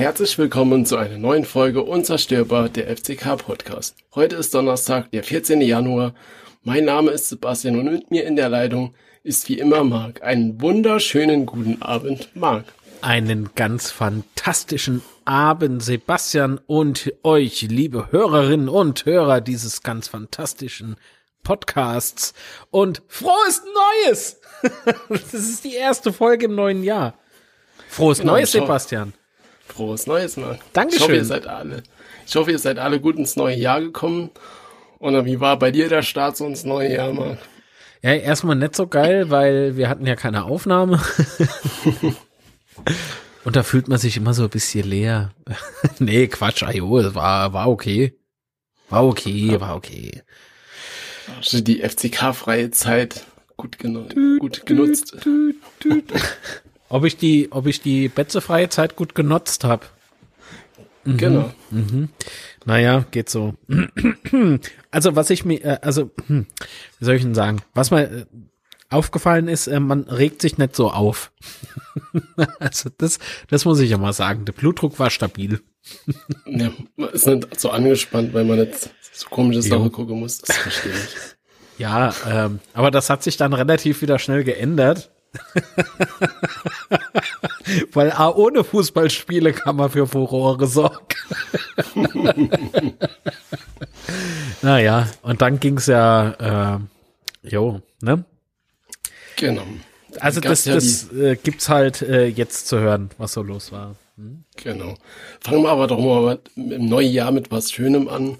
Herzlich willkommen zu einer neuen Folge Unzerstörbar der FCK Podcast. Heute ist Donnerstag, der 14. Januar. Mein Name ist Sebastian und mit mir in der Leitung ist wie immer Marc. Einen wunderschönen guten Abend, Marc. Einen ganz fantastischen Abend, Sebastian und euch, liebe Hörerinnen und Hörer dieses ganz fantastischen Podcasts und frohes Neues! das ist die erste Folge im neuen Jahr. Frohes Genau, Neues. Sebastian. Frohes Neues, Marc. Dankeschön. Ich hoffe, ihr seid alle. Ich hoffe, ihr seid alle gut ins neue Jahr gekommen. Und wie war bei dir der Start so ins neue Jahr, Marc? Ja, erstmal nicht so geil, weil wir hatten ja keine Aufnahme. Und da fühlt man sich immer so ein bisschen leer. nee, Quatsch, ajo, es war, war okay. War okay, war okay. Du die FCK-freie Zeit gut, genu gut genutzt? Ob ich die, ob ich die betzefreie Zeit gut genutzt habe? Genau. Naja, geht so. Also was ich mir, äh, also wie soll ich denn sagen? Was mir äh, aufgefallen ist, äh, man regt sich nicht so auf. Also das, das muss ich ja mal sagen. Der Blutdruck war stabil. Ja, man ist nicht so angespannt, weil man jetzt so komische. Sachen gucken muss. Das verstehe ich. Ja, ähm, aber das hat sich dann relativ wieder schnell geändert. Weil auch ohne Fußballspiele kann man für Furore sorgen. naja, und dann ging's ja, äh, jo, ne? Genau. Also das, ja das äh, gibt's halt äh, jetzt zu hören, was so los war. Genau. Fangen wir aber doch mal im neuen Jahr mit was Schönem an.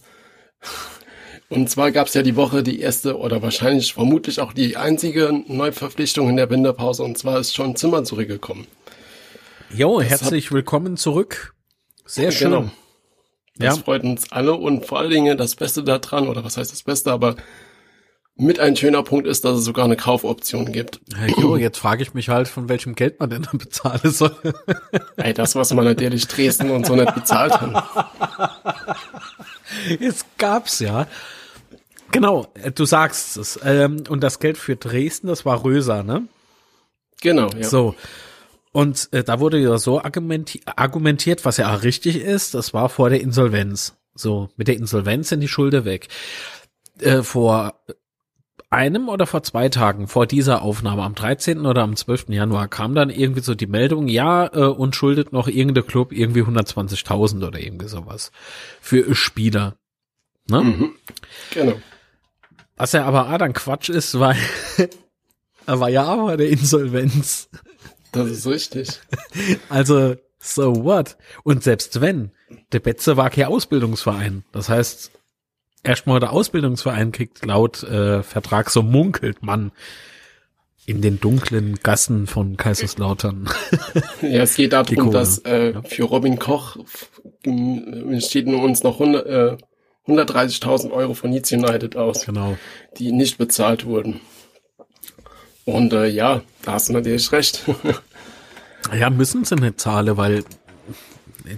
Und zwar gab es ja die Woche die erste oder wahrscheinlich vermutlich auch die einzige Neuverpflichtung in der Winterpause und zwar ist schon Zimmer zurückgekommen. Jo, herzlich willkommen zurück. Sehr schön. Genau. Das Ja. freut uns alle und vor allen Dingen das Beste daran, oder was heißt das Beste, aber mit ein schöner Punkt ist, dass es sogar eine Kaufoption gibt. Äh, Jo, jetzt frage ich mich halt, von welchem Geld man denn dann bezahlen soll. Ey, das, was man natürlich Dresden und so nicht bezahlt hat. Es gab's ja. Genau, äh, du sagst es. Ähm, und das Geld für Dresden, das war Röser, ne? Genau, ja. So. Und äh, da wurde ja so argumenti argumentiert, was ja auch richtig ist, das war vor der Insolvenz. So, mit der Insolvenz sind die Schulden weg. Äh, vor einem oder vor zwei Tagen vor dieser Aufnahme, am 13. oder am 12. Januar, kam dann irgendwie so die Meldung, ja, äh, und schuldet noch irgendein Club irgendwie 120.000 oder irgendwie sowas für Spieler. Ne? Mhm. Genau. Was ja aber auch dann Quatsch ist, weil er war ja aber der Insolvenz. Das ist richtig. Also, so what? Und selbst wenn, der Betze war kein Ausbildungsverein. Das heißt, erstmal der Ausbildungsverein kriegt laut äh, Vertrag, so munkelt man in den dunklen Gassen von Kaiserslautern. Ja, es geht darum, dass äh, für Robin Koch äh, steht nur uns noch 100, äh, 130.000 Euro von Leeds United aus, genau. die nicht bezahlt wurden. Und äh, ja, da hast du natürlich recht. Ja, müssen sie nicht zahlen, weil äh,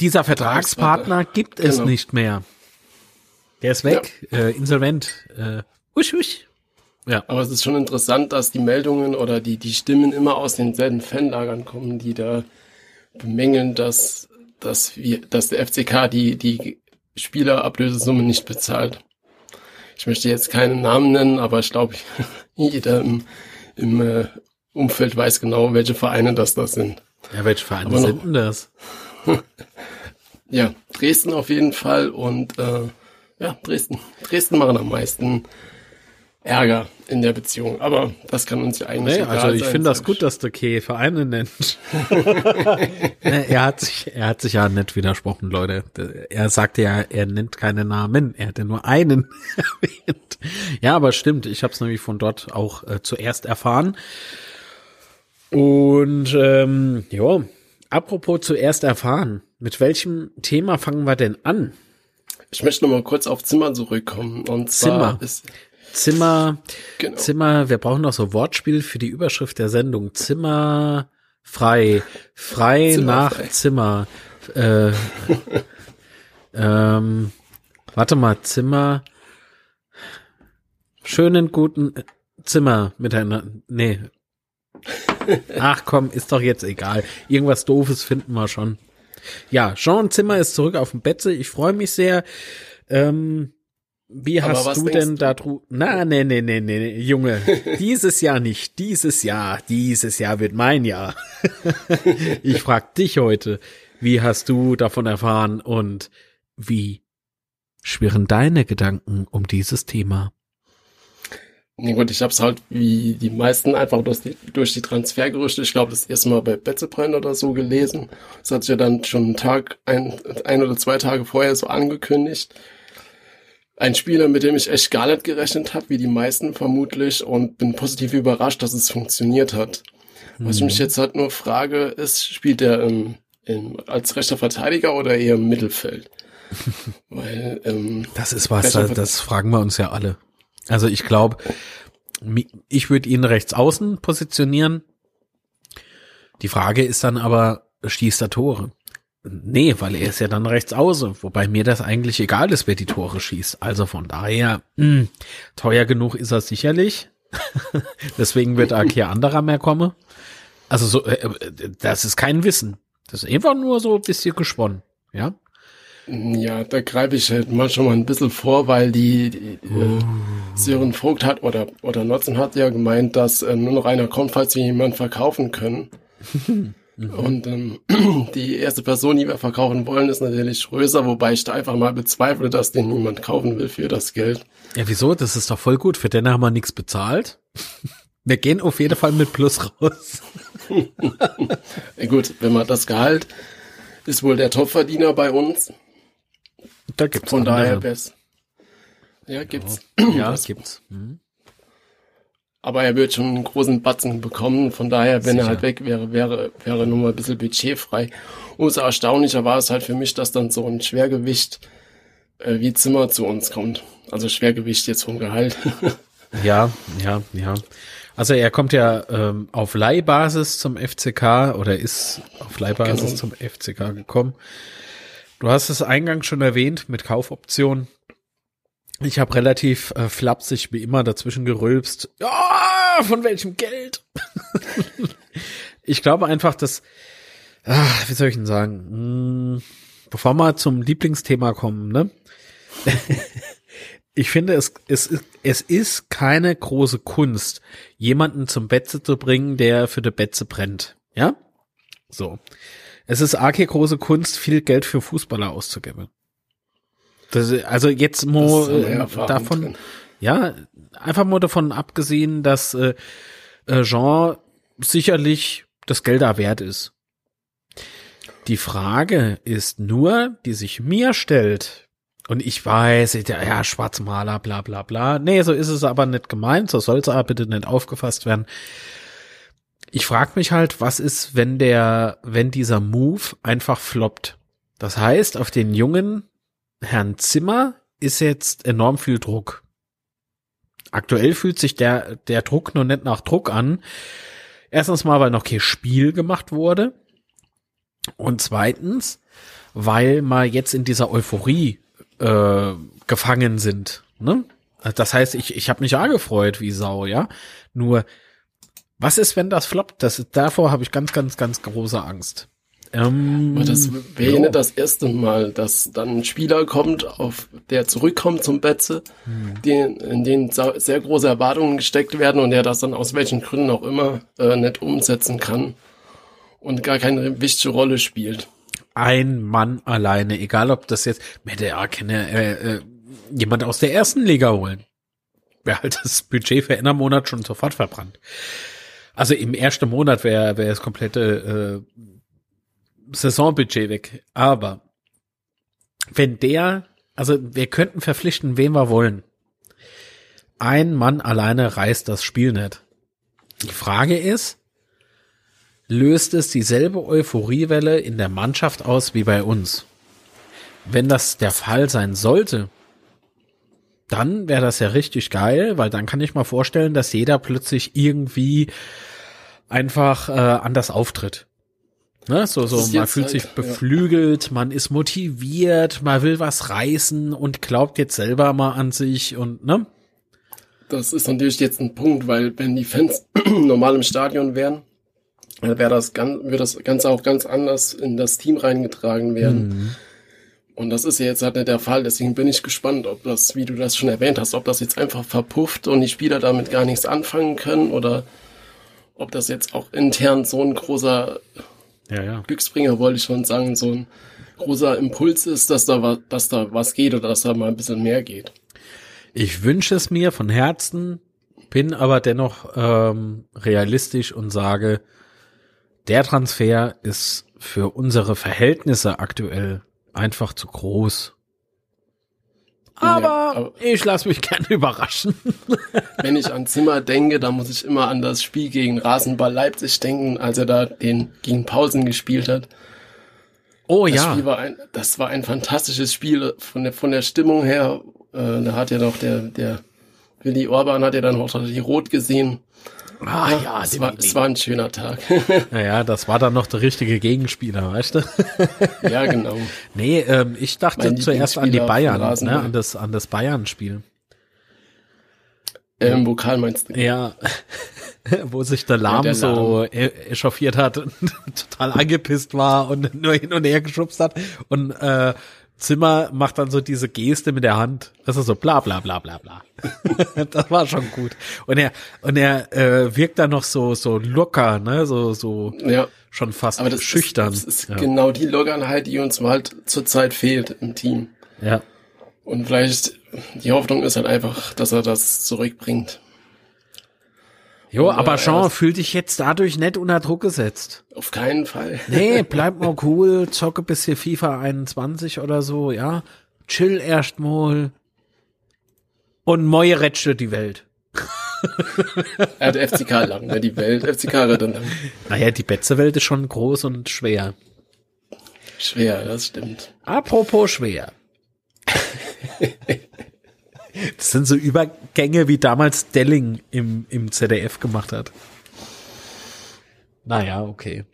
dieser Vertragspartner gibt es Genau. nicht mehr. Der ist weg, äh, insolvent. Äh, husch, husch. Ja, Aber es ist schon interessant, dass die Meldungen oder die, die Stimmen immer aus denselben Fanlagern kommen, die da bemängeln, dass, dass wir, dass der FCK die, die Spielerablösesumme nicht bezahlt. Ich möchte jetzt keinen Namen nennen, aber ich glaube, jeder im, im äh, Umfeld weiß genau, welche Vereine das das sind. ja welche Vereine Aber noch- sind denn das? Ja, Dresden auf jeden Fall und äh, ja, Dresden. Dresden machen am meisten Ärger in der Beziehung, aber das kann uns ja eigentlich Nee, also ich finde das gut, dass der K Vereine nennt. Nee, er hat sich, er hat sich ja nicht widersprochen, Leute. Er sagte ja, er nennt keine Namen, er hätte nur einen erwähnt. Ja, aber stimmt, ich habe es nämlich von dort auch äh, zuerst erfahren. Und ähm, ja, apropos zuerst erfahren, mit welchem Thema fangen wir denn an? Ich möchte noch mal kurz auf Zimmer zurückkommen. Und zwar Zimmer. ist Zimmer, genau, Zimmer, wir brauchen noch so Wortspiel für die Überschrift der Sendung. Zimmer frei, frei Zimmer nach frei. Zimmer. Äh, ähm, warte mal, Zimmer. Schönen guten Zimmer miteinander. Nee. Ach komm, ist doch jetzt egal. Irgendwas Doofes finden wir schon. Ja, Jean Zimmer ist zurück auf dem Betze. Ich freue mich sehr. Ähm, wie Aber hast du denn da dru Na, nee, nee, nee, nee, Junge. dieses Jahr nicht. Dieses Jahr. Dieses Jahr wird mein Jahr. ich frag dich heute, wie hast du davon erfahren und wie schwirren deine Gedanken um dieses Thema? Nee, gut, ich hab's halt wie die meisten einfach durch die, durch die Transfergerüchte, ich glaube, das erste Mal bei Betzebrand oder so gelesen. Das hat sich ja dann schon einen Tag, ein, ein oder zwei Tage vorher so angekündigt. Ein Spieler, mit dem ich echt gar nicht gerechnet habe, wie die meisten vermutlich, und bin positiv überrascht, dass es funktioniert hat. Was ich mich jetzt halt nur frage, ist, spielt er im, im, als rechter Verteidiger oder eher im Mittelfeld? Weil, ähm, Das ist was, das, das fragen wir uns ja alle. Also ich glaube, ich würde ihn rechts außen positionieren. Die Frage ist dann aber, schießt er Tore? Nee, weil er ist ja dann rechts außen, wobei mir das eigentlich egal ist, wer die Tore schießt. Also von daher, mh, teuer genug ist er sicherlich. Deswegen wird da kein anderer mehr kommen. Also so, äh, äh, das ist kein Wissen. Das ist einfach nur so ein bisschen gesponnen. Ja. Ja, da greife ich halt mal schon mal ein bisschen vor, weil die, die äh, Sören Vogt hat oder oder Notzen hat ja gemeint, dass äh, nur noch einer kommt, falls wir jemanden verkaufen können. Und ähm, die erste Person, die wir verkaufen wollen, ist natürlich Schröser, wobei ich da einfach mal bezweifle, dass den niemand kaufen will für das Geld. Ja, wieso? Das ist doch voll gut. Für den haben wir nichts bezahlt. Wir gehen auf jeden Fall mit Plus raus. Gut, wenn man das Gehalt ist wohl der Topverdiener bei uns. Da gibt's Von daher andere. wär's. Ja, gibt's. Ja, Das- gibt's. Hm. Aber er wird schon einen großen Batzen bekommen. Von daher, wenn Sicher. er halt weg wäre, wäre, wäre nur mal ein bisschen budgetfrei. Umso erstaunlicher war es halt für mich, dass dann so ein Schwergewicht äh, wie Zimmer zu uns kommt. Also Schwergewicht jetzt vom Gehalt. Ja, ja, ja. Also er kommt ja ähm, auf Leihbasis zum FCK oder ist auf Leihbasis Genau. zum FCK gekommen. Du hast es eingangs schon erwähnt mit Kaufoption. Ich habe relativ äh, flapsig wie immer dazwischen gerülpst. Ja, von welchem Geld? ich glaube einfach, dass, ah, wie soll ich denn sagen, hm, bevor wir zum Lieblingsthema kommen, ne? ich finde, es, es, ist- es ist keine große Kunst, jemanden zum Betze zu bringen, der für die Betze brennt. Ja? So. Es ist arg große Kunst, viel Geld für Fußballer auszugeben. Das, also jetzt mal eine äh, davon, drin. ja, einfach mal davon abgesehen, dass äh, äh, Jean sicherlich das Geld da wert ist. Die Frage ist nur, die sich mir stellt, und ich weiß, ja, ja, Schwarzmaler, bla bla bla. Nee, so ist es aber nicht gemeint, so soll es aber bitte nicht aufgefasst werden. Ich frage mich halt, was ist, wenn der, wenn dieser Move einfach floppt? Das heißt, auf den jungen Herrn Zimmer ist jetzt enorm viel Druck. Aktuell fühlt sich der, der Druck noch nicht nach Druck an. Erstens mal, weil noch kein Spiel gemacht wurde. Und zweitens, weil wir jetzt in dieser Euphorie äh, gefangen sind. Ne? Das heißt, ich, ich habe mich ja gefreut wie Sau, ja. Nur, was ist, wenn das floppt? Das, davor habe ich ganz, ganz, ganz große Angst. Ähm, Aber das wäre ja. nicht das erste Mal, dass dann ein Spieler kommt, auf der zurückkommt zum Betze, Hm. den, in den sehr große Erwartungen gesteckt werden und der das dann aus welchen Gründen auch immer äh, nicht umsetzen kann und gar keine wichtige Rolle spielt. ein Mann alleine, egal ob das jetzt, ja keine, äh, äh, jemand aus der ersten Liga holen. Wäre halt das Budget für einen Monat schon sofort verbrannt. Also im ersten Monat wäre wäre das komplette äh, Saisonbudget weg. Aber wenn der, also wir könnten verpflichten, wen wir wollen. Ein Mann alleine reißt das Spiel nicht. Die Frage ist, löst es dieselbe Euphoriewelle in der Mannschaft aus wie bei uns. Wenn das der Fall sein sollte, dann wäre das ja richtig geil, weil dann kann ich mal vorstellen, dass jeder plötzlich irgendwie einfach äh, anders auftritt. Ne? So, so, man fühlt halt, sich ja. beflügelt, man ist motiviert, man will was reißen und glaubt jetzt selber mal an sich und ne? Das ist natürlich jetzt ein Punkt, weil wenn die Fans normal im Stadion wären, dann wäre das ganz, wird das Ganze auch ganz anders in das Team reingetragen werden. Mhm. Und das ist ja jetzt halt nicht der Fall, deswegen bin ich gespannt, ob das, wie du das schon erwähnt hast, ob das jetzt einfach verpufft und die Spieler damit gar nichts anfangen können oder ob das jetzt auch intern so ein großer Ja, ja. Glücksbringer, wollte ich schon sagen, so ein großer Impuls ist, dass da was, dass da was geht oder dass da mal ein bisschen mehr geht. Ich wünsche es mir von Herzen, bin aber dennoch ähm, realistisch und sage, der Transfer ist für unsere Verhältnisse aktuell einfach zu groß. Aber, Ja, aber- ich lasse mich gerne überraschen. Wenn ich an Zimmer denke, dann muss ich immer an das Spiel gegen Rasenball Leipzig denken, als er da den gegen Pausen gespielt hat. Oh Das ja, Spiel war ein, das war ein fantastisches Spiel von der, von der Stimmung her. Äh, da hat ja noch der, der Willi Orban hat ja dann auch die Rot gesehen. Ah, ja, es war, es war ein schöner Tag. naja, das war dann noch der richtige Gegenspieler, weißt du? ja, genau. Nee, ähm, ich dachte Mein zuerst an die Bayern, ne, an das, an das Bayern-Spiel. Äh, Im Vokal meinst du? Ja, wo sich der Lahm der so e- echauffiert hat und total angepisst war und nur hin und her geschubst hat und äh, Zimmer macht dann so diese Geste mit der Hand, das ist so bla bla bla bla bla. das war schon gut. Und er und er äh, wirkt dann noch so so locker, ne, so so Ja. schon fast Aber das schüchtern. ist, das ist ja. genau die Lockernheit, die uns halt zurzeit fehlt im Team. ja. Und vielleicht die Hoffnung ist halt einfach, dass er das zurückbringt. Jo, aber Jean, fühl dich jetzt dadurch nicht unter Druck gesetzt. Auf keinen Fall. Nee, bleib mal cool, zocke bis hier FIFA 21 oder so, ja. Chill erst mal. Und Moje rätscht die Welt. Er hat FCK lang, ne, die Welt. FCK rettet lang. Naja, die Betze-Welt ist schon groß und schwer. Schwer, das stimmt. Apropos schwer. Das sind so Übergänge, wie damals Delling im, im ZDF gemacht hat. Naja, okay.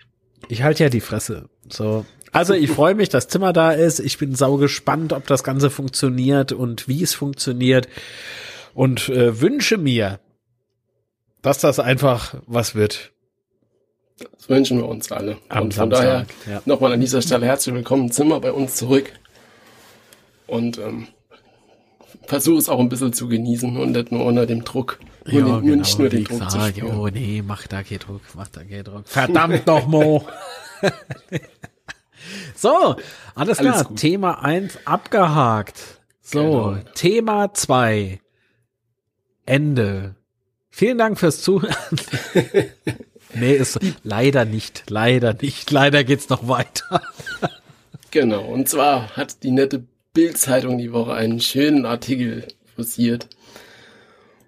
Ich halte ja die Fresse. So. Also ich freue mich, dass Zimmer da ist. Ich bin sau gespannt, ob das Ganze funktioniert und wie es funktioniert. Und äh, wünsche mir, dass das einfach was wird. Das wünschen wir uns alle. Am und von Samstag, daher ja. nochmal an dieser Stelle herzlich willkommen, Zimmer bei uns zurück. Und ähm, versuche es auch ein bisschen zu genießen und nicht nur unter dem Druck. Nur, den, nur nicht nur den Druck zu spüren. Oh nee, mach da keinen Druck, mach da keinen Druck. Verdammt noch Mo. so, alles klar. Alles. Thema eins abgehakt. So, Genau. Thema zwei Ende. Vielen Dank fürs Zuhören. nee, ist leider nicht, leider nicht. Leider geht's noch weiter. Genau, und zwar hat die nette Bild-Zeitung die Woche einen schönen Artikel forciert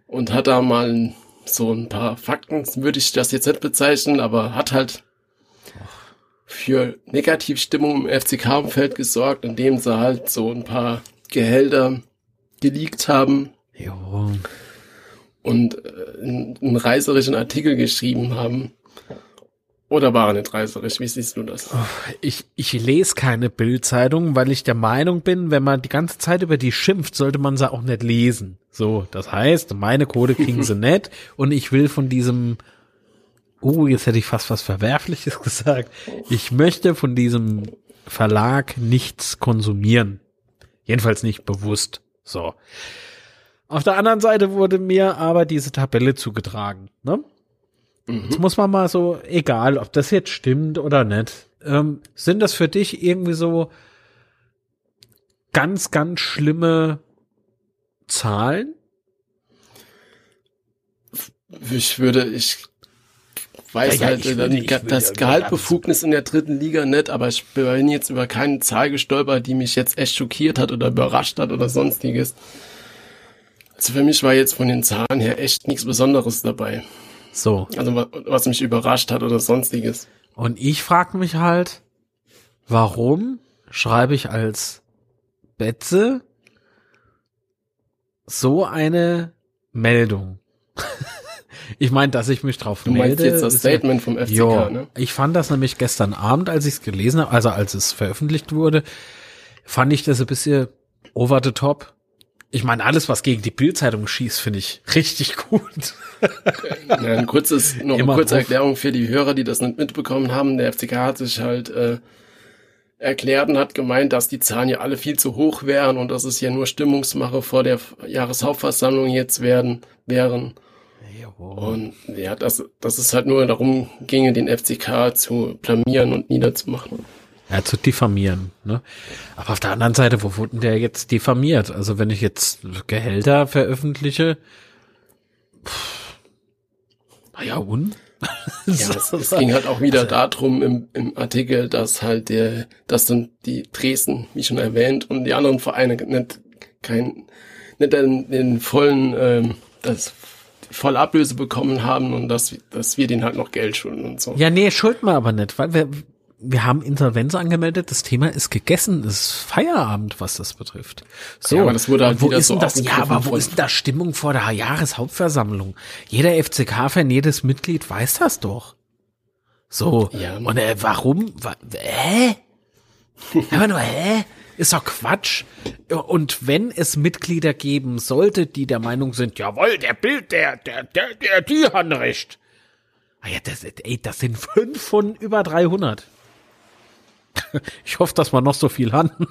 und hat da mal so ein paar Fakten, würde ich das jetzt nicht bezeichnen, aber hat halt für Negativstimmung im FCK-Umfeld gesorgt, indem sie halt so ein paar Gehälter geleakt haben Jo. und äh, einen einen reißerischen Artikel geschrieben haben. Oder war er nicht reißerisch? Wie siehst du das? Ich, ich lese keine Bildzeitung, weil ich der Meinung bin, wenn man die ganze Zeit über die schimpft, sollte man sie auch nicht lesen. So, das heißt, meine Kohle kriegen sie nicht und ich will von diesem, oh, jetzt hätte ich fast was Verwerfliches gesagt. Ich möchte von diesem Verlag nichts konsumieren. Jedenfalls nicht bewusst. So. Auf der anderen Seite wurde mir aber diese Tabelle zugetragen. Ne? Jetzt muss man mal so, egal, ob das jetzt stimmt oder nicht, ähm, sind das für dich irgendwie so ganz, ganz schlimme Zahlen? Ich würde, ich weiß Ja, halt ich äh, würde- ich das Gehaltbefugnis in der dritten Liga nicht, aber ich bin jetzt über keine Zahl gestolpert, die mich jetzt echt schockiert hat oder überrascht hat oder sonstiges. Also für mich war jetzt von den Zahlen her echt nichts Besonderes dabei. So. Also wa- was mich überrascht hat oder sonstiges. Und ich frage mich halt, warum schreibe ich als Betze so eine Meldung? ich meine, dass ich mich drauf Du meinst melde. jetzt das Statement vom FCK, Ja, ne? ich fand das nämlich gestern Abend, als ich es gelesen habe, also als es veröffentlicht wurde, fand ich das ein bisschen over the top. Ich meine, alles, was gegen die Bildzeitung schießt, finde ich richtig gut. ja, ein kurzes, noch Immer eine kurze drauf. Erklärung für die Hörer, die das nicht mitbekommen haben. Der FCK hat sich halt äh, erklärt und hat gemeint, dass die Zahlen ja alle viel zu hoch wären und dass es ja nur Stimmungsmache vor der Jahreshauptversammlung jetzt werden wären. Und ja, dass, dass es halt nur darum ginge, den FCK zu blamieren und niederzumachen. Ja, zu diffamieren. Ne? Aber auf der anderen Seite, wo wurden der jetzt diffamiert? Also wenn ich jetzt Gehälter veröffentliche, pff, naja, und? ja, es, es, ging halt auch wieder also, darum im, im Artikel, dass halt der, dass dann die Dresden, wie schon erwähnt, und die anderen Vereine nicht kein, nicht den, den vollen, ähm, das voll Ablöse bekommen haben und dass, dass wir denen halt noch Geld schulden und so. Ja, nee, schulden wir aber nicht, weil wir, wir haben Insolvenz angemeldet, das Thema ist gegessen, es ist Feierabend, was das betrifft. So, ja, aber das wurde halt wo ist so denn das? Ja, aber wo ist denn da Stimmung vor der Jahreshauptversammlung? Jeder FCK-Fan, jedes Mitglied weiß das doch. So, ja, und äh, warum? Wa hä? Aber nur, hä? Ist doch Quatsch. Und wenn es Mitglieder geben sollte, die der Meinung sind, jawohl, der Bild, der, der, der, der, die haben recht. Ah ja, das, ey, das sind fünf von über 300. Ich hoffe, dass wir noch so viel haben.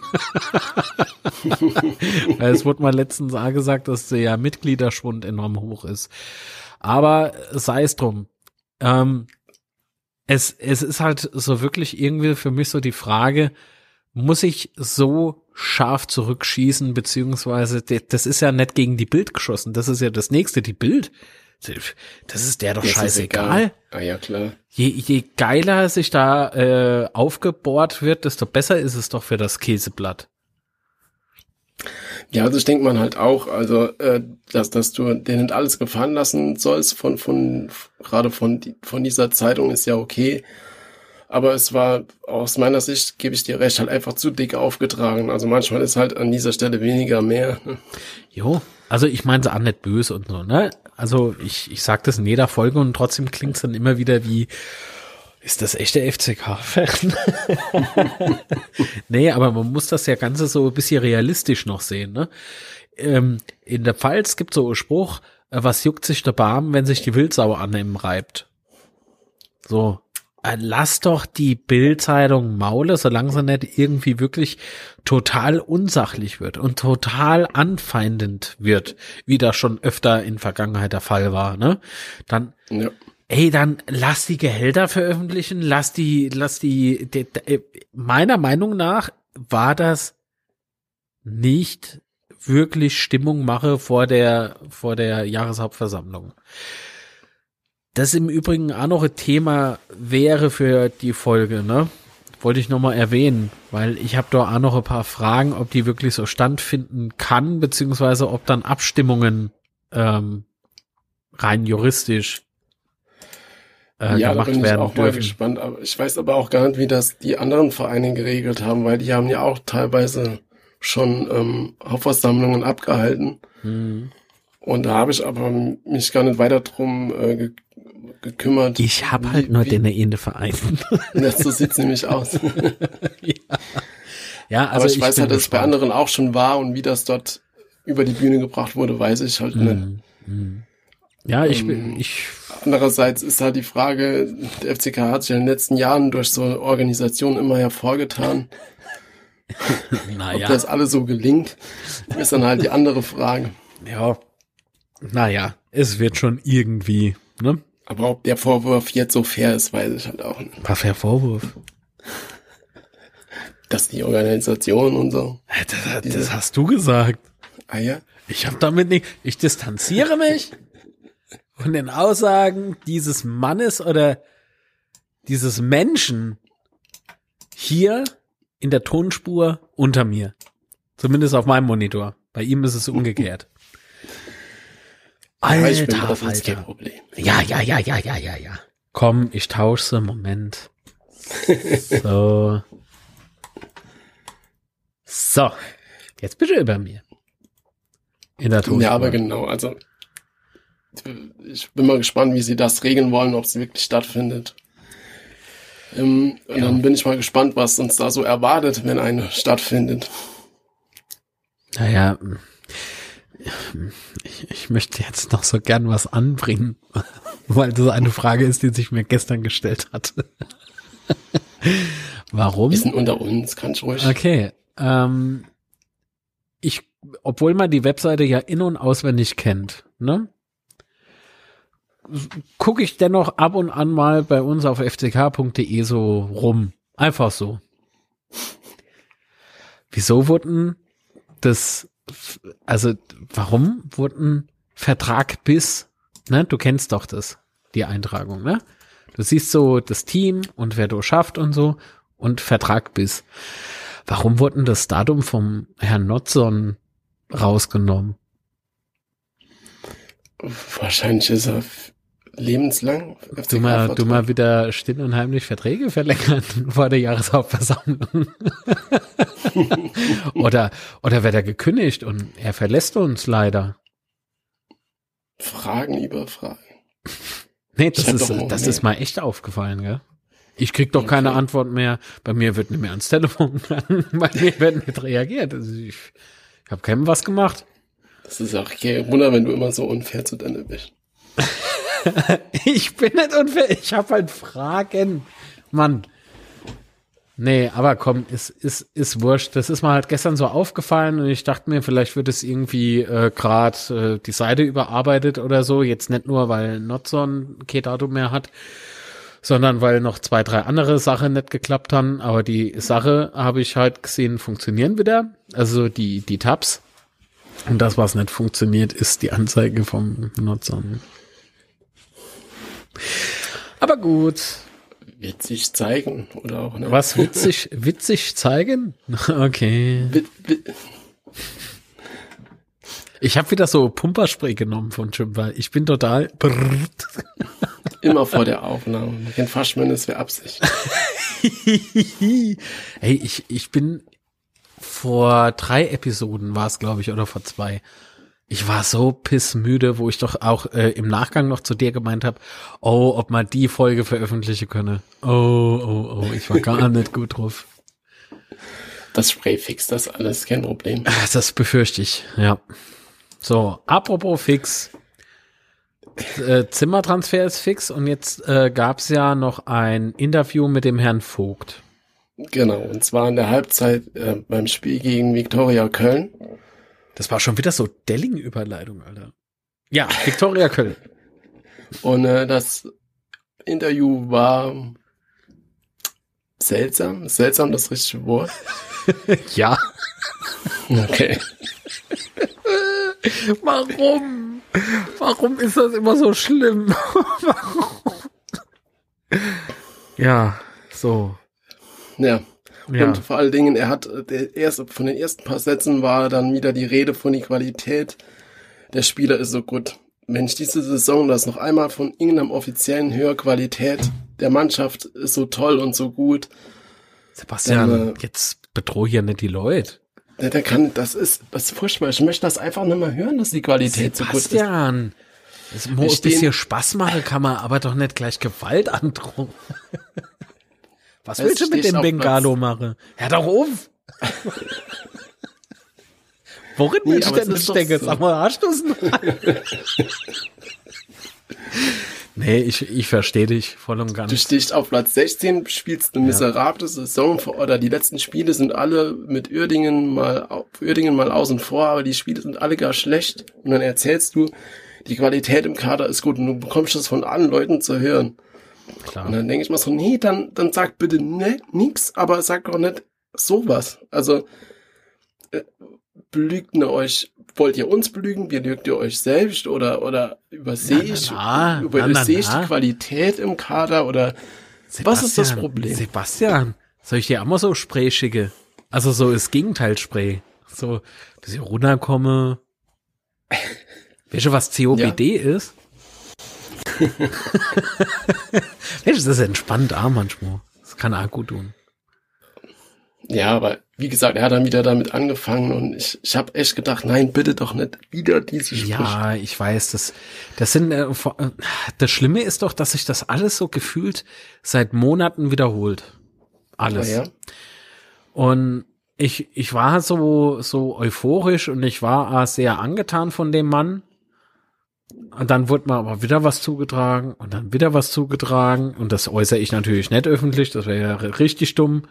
es wurde mal letztens gesagt, dass der Mitgliederschwund enorm hoch ist. Aber sei es drum. Ähm, es, es ist halt so wirklich irgendwie für mich so die Frage, muss ich so scharf zurückschießen, beziehungsweise das ist ja nicht gegen die Bild geschossen, das ist ja das nächste, die Bild das ist der doch das scheißegal. Ah ja, klar. Je, je geiler sich da äh, aufgebohrt wird, desto besser ist es doch für das Käseblatt. Ja, also ich denke man halt auch, also äh, dass, dass du dir nicht alles gefallen lassen sollst von von gerade von von dieser Zeitung ist ja okay, aber es war aus meiner Sicht gebe ich dir recht halt einfach zu dick aufgetragen. Also manchmal ist halt an dieser Stelle weniger mehr. Jo, also ich meine sie auch nicht böse und so, ne? Also ich, ich sag das in jeder Folge und trotzdem klingt es dann immer wieder wie, ist das echte FCK-Fan? nee, aber man muss das ja Ganze so ein bisschen realistisch noch sehen. Ne? Ähm, in der Pfalz gibt so einen Spruch, äh, was juckt sich der Barm, wenn sich die Wildsau an ihm reibt? So, lass doch die Bildzeitung Maule, solange sie nicht irgendwie wirklich total unsachlich wird und total anfeindend wird, wie das schon öfter in Vergangenheit der Fall war, ne? Dann, ja. ey, dann lass die Gehälter veröffentlichen, lass die, lass die, die, die äh, meiner Meinung nach war das nicht wirklich Stimmung mache vor der, vor der Jahreshauptversammlung. Das im Übrigen auch noch ein Thema wäre für die Folge, ne? Wollte ich nochmal erwähnen, weil ich habe da auch noch ein paar Fragen, ob die wirklich so standfinden kann, beziehungsweise ob dann Abstimmungen ähm, rein juristisch äh, ja, gemacht da bin werden ich auch dürfen. mal gespannt. Aber ich weiß aber auch gar nicht, wie das die anderen Vereine geregelt haben, weil die haben ja auch teilweise schon ähm, Hauptversammlungen abgehalten. Mhm. Und da habe ich aber mich gar nicht weiter drum äh, gekümmert. Ich habe halt nur den eine Verein. Das, so sieht's nämlich aus. ja. ja, also Aber ich, ich weiß halt, dass es bei anderen auch schon war und wie das dort über die Bühne gebracht wurde, weiß ich halt nicht. Mm, Ja, ich bin, ähm, ich. Andererseits ist halt die Frage, der FCK hat sich in den letzten Jahren durch so Organisationen immer hervorgetan. naja. Ob das alles so gelingt, ist dann halt die andere Frage. Ja. Naja, es wird schon irgendwie, ne? Aber ob der Vorwurf jetzt so fair ist, weiß ich halt auch nicht. Was für ein Vorwurf? Dass die Organisation und so. Das, das hast du gesagt. Ah ja? Ich habe damit nicht. Ich distanziere mich von den Aussagen dieses Mannes oder dieses Menschen hier in der Tonspur unter mir. Zumindest auf meinem Monitor. Bei ihm ist es umgekehrt. Alter, ich bin das ist kein Problem. Ja, ja, ja, ja, ja, ja, ja. Komm, ich tausche sie. Moment. So. So. Jetzt bitte über mir. In der Tonspur. Ja, aber genau, also ich bin mal gespannt, wie sie das regeln wollen, ob es wirklich stattfindet. Ähm, und ja. dann bin ich mal gespannt, was uns da so erwartet, wenn eine stattfindet. Naja, Ich, ich möchte jetzt noch so gern was anbringen, weil das eine Frage ist, die sich mir gestern gestellt hat. Warum? Wir sind unter uns, ganz ruhig. Okay. Ähm, ich, obwohl man die Webseite ja in- und auswendig kennt, ne? Gucke ich dennoch ab und an mal bei uns auf fck.de so rum. Einfach so. Wieso wurden das, also warum wurden Vertrag bis, ne? Du kennst doch das, die Eintragung, ne? Du siehst so das Team und wer du schafft und so und Vertrag bis. Warum wurden das Datum vom Herrn Notzon rausgenommen? Wahrscheinlich ist er lebenslang. Du mal, du mal wieder still und heimlich Verträge verlängern vor der Jahreshauptversammlung. oder, oder wird er gekündigt und er verlässt uns leider. Fragen über Fragen. Nee, das ist, das ist mal echt aufgefallen, gell? Ich krieg doch keine Okay. Antwort mehr. Bei mir wird nicht mehr ans Telefon gegangen. Bei mir wird nicht reagiert. Also ich, ich habe keinem was gemacht. Das ist auch kein Wunder, wenn du immer so unfair zu deiner bist. Ich bin nicht unfair. Ich habe halt Fragen. Mann. Nee, aber komm, ist, ist, ist wurscht. Das ist mir halt gestern so aufgefallen und ich dachte mir, vielleicht wird es irgendwie äh, gerade äh, die Seite überarbeitet oder so. Jetzt nicht nur, weil Notson kein Datum mehr hat, sondern weil noch zwei, drei andere Sachen nicht geklappt haben. Aber die Sache habe ich halt gesehen, funktionieren wieder. Also die, die Tabs. Und das, was nicht funktioniert, ist die Anzeige vom Notson. Aber gut. Wird sich zeigen oder auch nicht. Was witzig, witzig zeigen? Okay. Wit- wit- Ich habe wieder so Pumperspray genommen von Jimba. Ich bin total brrrt. Immer vor der Aufnahme. Fast schon, es wäre Absicht. Hey, ich, ich bin vor drei Episoden war es, glaube ich, oder vor zwei. Ich war so pissmüde, wo ich doch auch äh, im Nachgang noch zu dir gemeint habe, oh, ob man die Folge veröffentlichen könne. Oh, oh, oh, ich war gar nicht gut drauf. Das Spray fixt das alles, kein Problem. Ah, Das befürchte ich, ja. So, apropos fix. Äh, Zimmertransfer ist fix und jetzt äh, gab es ja noch ein Interview mit dem Herrn Vogt. Genau, und zwar in der Halbzeit äh, beim Spiel gegen Viktoria Köln. Das war schon wieder so Delling-Überleitung, Alter. Ja, Viktoria Köln. Und äh, das Interview war seltsam. Seltsam das richtige Wort. ja. Okay. Warum? Warum ist das immer so schlimm? Warum? Ja, so. Ja. Ja. Und vor allen Dingen, er hat äh, der erste, von den ersten paar Sätzen war dann wieder die Rede von die Qualität der Spieler ist so gut. Wenn ich diese Saison das noch einmal von irgendeinem offiziellen höher Qualität der Mannschaft ist so toll und so gut, Sebastian, Dann, äh, jetzt bedroh hier nicht die Leute. der, der kann, das ist, das ist furchtbar. Ich möchte das einfach nicht mehr hören, dass die Qualität so gut ist. Sebastian, es muss ein bisschen Spaß machen, kann man aber doch nicht gleich Gewalt androhen. Was Es willst du mit dem Bengalo machen? Hör doch auf! Worin Nee, willst du denn doch stecken? so. Sag mal, hast noch? Nee, ich, ich verstehe dich voll und Du ganz. stehst auf Platz 16, spielst eine miserable Saison vor, oder die letzten Spiele sind alle mit Uerdingen mal, Uerdingen mal außen vor, aber die Spiele sind alle gar schlecht. Und dann erzählst du, die Qualität im Kader ist gut und du bekommst das von allen Leuten zu hören. Und Klar. dann denke ich mal so, nee, dann, dann sag bitte ne, nix, aber sag doch nicht sowas. Also, äh, belügt ihr euch, wollt ihr uns belügen, belügt ihr euch selbst oder, oder übersehe Na, na, ich, na, übersehe ich die Qualität im Kader oder, was ist das Sebastian, Problem? Sebastian, soll ich dir auch mal so Spray schicke? Also so das Gegenteil-Spray. So, dass ich runterkomme. Weißt du, was COPD ist? du, das ist entspannt auch manchmal. Das kann auch gut tun. Ja, aber wie gesagt, er hat dann wieder damit angefangen und ich, ich habe echt gedacht, nein, bitte doch nicht wieder diese Sprüche. Ja, ich weiß, das, das sind, äh, äh, das Schlimme ist doch, dass sich das alles so gefühlt seit Monaten wiederholt. Alles. ja. Und ich, ich war so, so euphorisch und ich war sehr angetan von dem Mann. Und dann wurde mir aber wieder was zugetragen und dann wieder was zugetragen. Und das äußere ich natürlich nicht öffentlich, das wäre ja richtig dumm.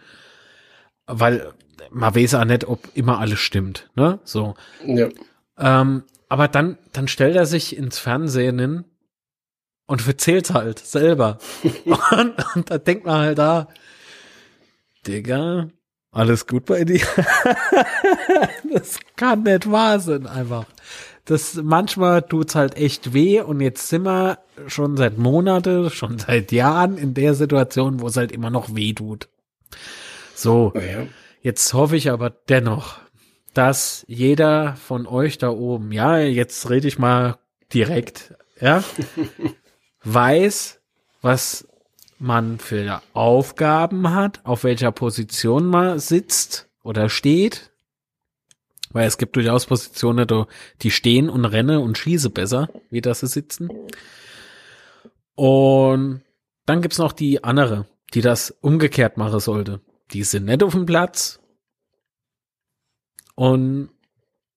Weil man weiß auch nicht, ob immer alles stimmt, ne? So. Ja. Ähm, aber dann, dann stellt er sich ins Fernsehen hin und erzählt halt selber. und, und da denkt man halt da, Digga, alles gut bei dir? das kann nicht wahr sein, einfach. Das manchmal tut's halt echt weh und jetzt sind wir schon seit Monaten, schon seit Jahren in der Situation, wo es halt immer noch weh tut. So. Oh ja. Jetzt hoffe ich aber dennoch, dass jeder von euch da oben, ja, jetzt rede ich mal direkt, ja, weiß, was man für Aufgaben hat, auf welcher Position man sitzt oder steht. Weil es gibt durchaus Positionen, die stehen und renne und schieße besser, wie das sie sitzen. Und dann gibt's noch die andere, die das umgekehrt machen sollte. Die sind nicht auf dem Platz und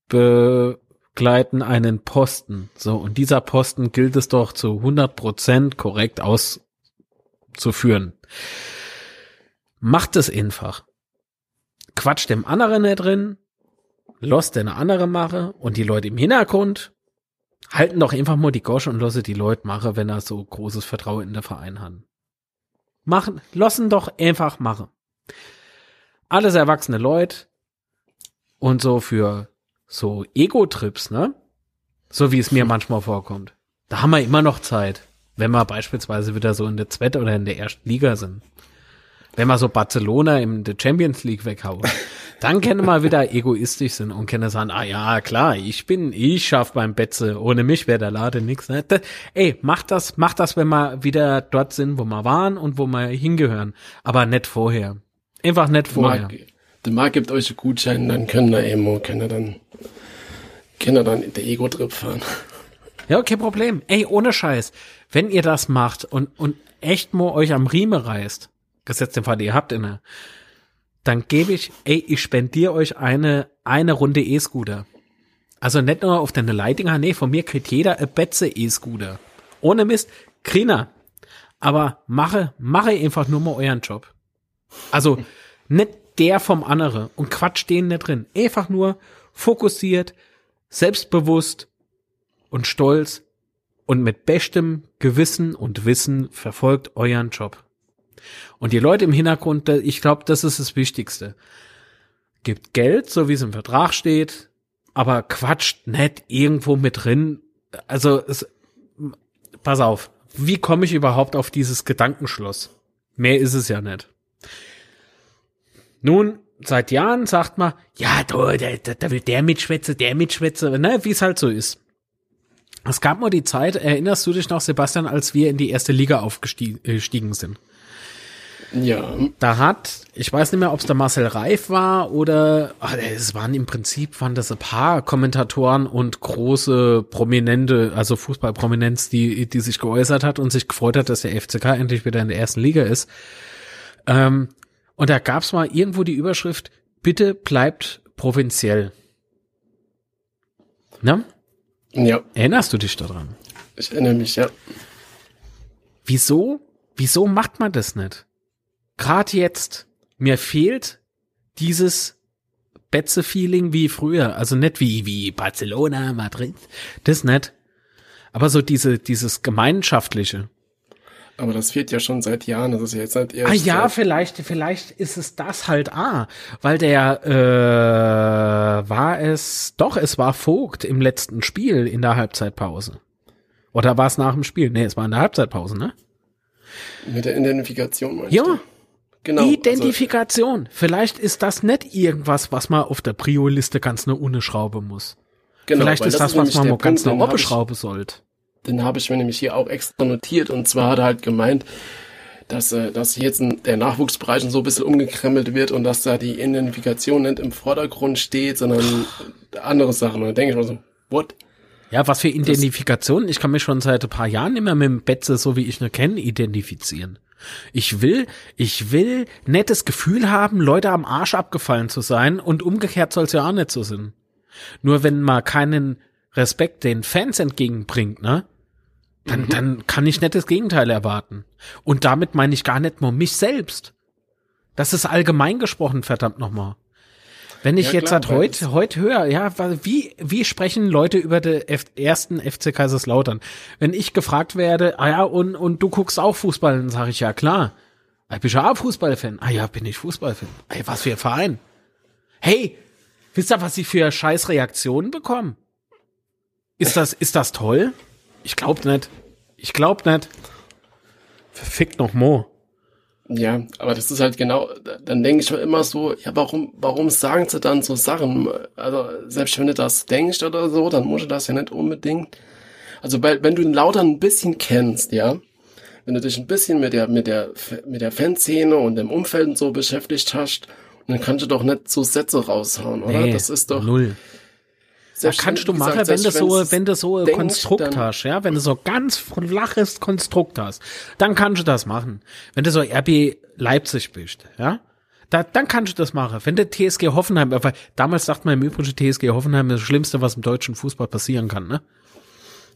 begleiten einen Posten. So, und dieser Posten gilt es doch zu 100 Prozent korrekt aus zu führen. Macht es einfach. Quatscht dem anderen nicht drin, lasst den andere mache und die Leute im Hintergrund halten doch einfach mal die Gosche und lasse die Leute mache, wenn er so großes Vertrauen in der Verein hat. Machen, lassen doch einfach machen. Alles erwachsene Leute und so für so Ego-Trips, ne? So wie es mir manchmal vorkommt. Da haben wir immer noch Zeit. Wenn wir beispielsweise wieder so in der zweiten oder in der ersten Liga sind. Wenn wir so Barcelona in der Champions League weghauen, dann können wir wieder egoistisch sind und können sagen, ah ja, klar, ich bin, ich schaff beim Betze, ohne mich wäre der Lade nix. Ne? Das, ey, macht das, macht das, wenn wir wieder dort sind, wo wir waren und wo wir hingehören. Aber nicht vorher. Einfach nicht vorher. Marc, der Marc gibt euch einen Gutschein, dann können wir Emo, können wir dann, können wir dann der Ego-Trip fahren. Ja, kein Problem. Ey, ohne Scheiß wenn ihr das macht und, und echt mal euch am Rieme reißt, gesetzt den Fall, ihr habt inne, dann gebe ich, ey, ich spendiere euch eine, eine Runde E-Scooter. Also nicht nur auf deine Leitinger, nee, von mir kriegt jeder ein Betze E-Scooter. Ohne Mist, Krina. Aber mache, mache einfach nur mal euren Job. Also, nicht der vom andere und quatsch den nicht drin. Einfach nur fokussiert, selbstbewusst und stolz und mit bestem Gewissen und Wissen verfolgt euren Job. Und die Leute im Hintergrund, ich glaube, das ist das Wichtigste. Gibt Geld, so wie es im Vertrag steht, aber quatscht nicht irgendwo mit drin. Also, es, pass auf, wie komme ich überhaupt auf dieses Gedankenschloss? Mehr ist es ja nicht. Nun, seit Jahren sagt man, ja, da, da, da will der mitschwätze, der mitschwätze, ne, wie es halt so ist. Es gab mal die Zeit, erinnerst du dich noch, Sebastian, als wir in die erste Liga aufgestiegen äh, sind? Ja. Da hat, ich weiß nicht mehr, ob es der Marcel Reif war oder ach, es waren im Prinzip waren das ein paar Kommentatoren und große Prominente, also Fußballprominenz, die die sich geäußert hat und sich gefreut hat, dass der FCK endlich wieder in der ersten Liga ist. Ähm, und da gab es mal irgendwo die Überschrift: Bitte bleibt provinziell. Ne? Ja. Erinnerst du dich daran? Ich erinnere mich, ja. Wieso? Wieso macht man das nicht? Gerade jetzt, mir fehlt dieses Betze-Feeling wie früher. Also nicht wie, wie Barcelona, Madrid. Das nicht. Aber so diese, dieses gemeinschaftliche. Aber das fehlt ja schon seit Jahren. Das ist ja jetzt seit erst. Ah ja, vielleicht, vielleicht ist es das halt ah, weil der äh, war es doch, es war Vogt im letzten Spiel in der Halbzeitpause. Oder war es nach dem Spiel? Nee, es war in der Halbzeitpause, ne? Mit der Identifikation meinst Ja. Du? Genau. Identifikation. Also, Vielleicht ist das nicht irgendwas, was man auf der Prio-Liste ganz eine ohne Schraube muss. Genau, Vielleicht ist das, das was man ganz eine Oppe schraube sollte den habe ich mir nämlich hier auch extra notiert. Und zwar hat er halt gemeint, dass, äh, dass jetzt in der Nachwuchsbereich so ein bisschen umgekrempelt wird und dass da die Identifikation nicht im Vordergrund steht, sondern andere Sachen. Und da denke ich mir so, what? Ja, was für Identifikation? Ich kann mich schon seit ein paar Jahren immer mit dem Betze, so wie ich ihn kenne, identifizieren. Ich will, ich will nettes Gefühl haben, Leute am Arsch abgefallen zu sein und umgekehrt soll es ja auch nicht so sein. Nur wenn man keinen Respekt den Fans entgegenbringt, ne? Dann, mhm. dann kann ich nicht das Gegenteil erwarten. Und damit meine ich gar nicht nur mich selbst. Das ist allgemein gesprochen, verdammt nochmal. Wenn ich ja, jetzt klar, heute, heute höre, ja, wie, wie sprechen Leute über den F ersten FC Kaiserslautern? Wenn ich gefragt werde, ah ja, und, und du guckst auch Fußball, dann sage ich ja klar. Ich bin ja auch Fußballfan. Ah ja, bin ich Fußballfan. Ey, was für ein Verein. Hey, wisst ihr, was ich für scheiß Reaktionen bekomme? Ist das, ist das toll? Ich glaub nicht. Ich glaub nicht. Verfickt noch Mo. Ja, aber das ist halt genau, dann denke ich mir immer so, ja, warum, warum sagen sie dann so Sachen? Also, selbst wenn du das denkst oder so, dann musst du das ja nicht unbedingt. Also, weil, wenn du ihn lauter ein bisschen kennst, ja, wenn du dich ein bisschen mit der, mit der, mit der Fanszene und dem Umfeld und so beschäftigt hast, dann kannst du doch nicht so Sätze raushauen, oder? Nee, das ist doch. Null. Da kannst du machen, wenn du so, wenn du so ein Konstrukt hast, ja, wenn du so ganz flaches Konstrukt hast, dann kannst du das machen. Wenn du so RB Leipzig bist, ja, da, dann kannst du das machen. Wenn der TSG Hoffenheim, weil damals dachte man im Übrigen, TSG Hoffenheim ist das Schlimmste, was im deutschen Fußball passieren kann, ne?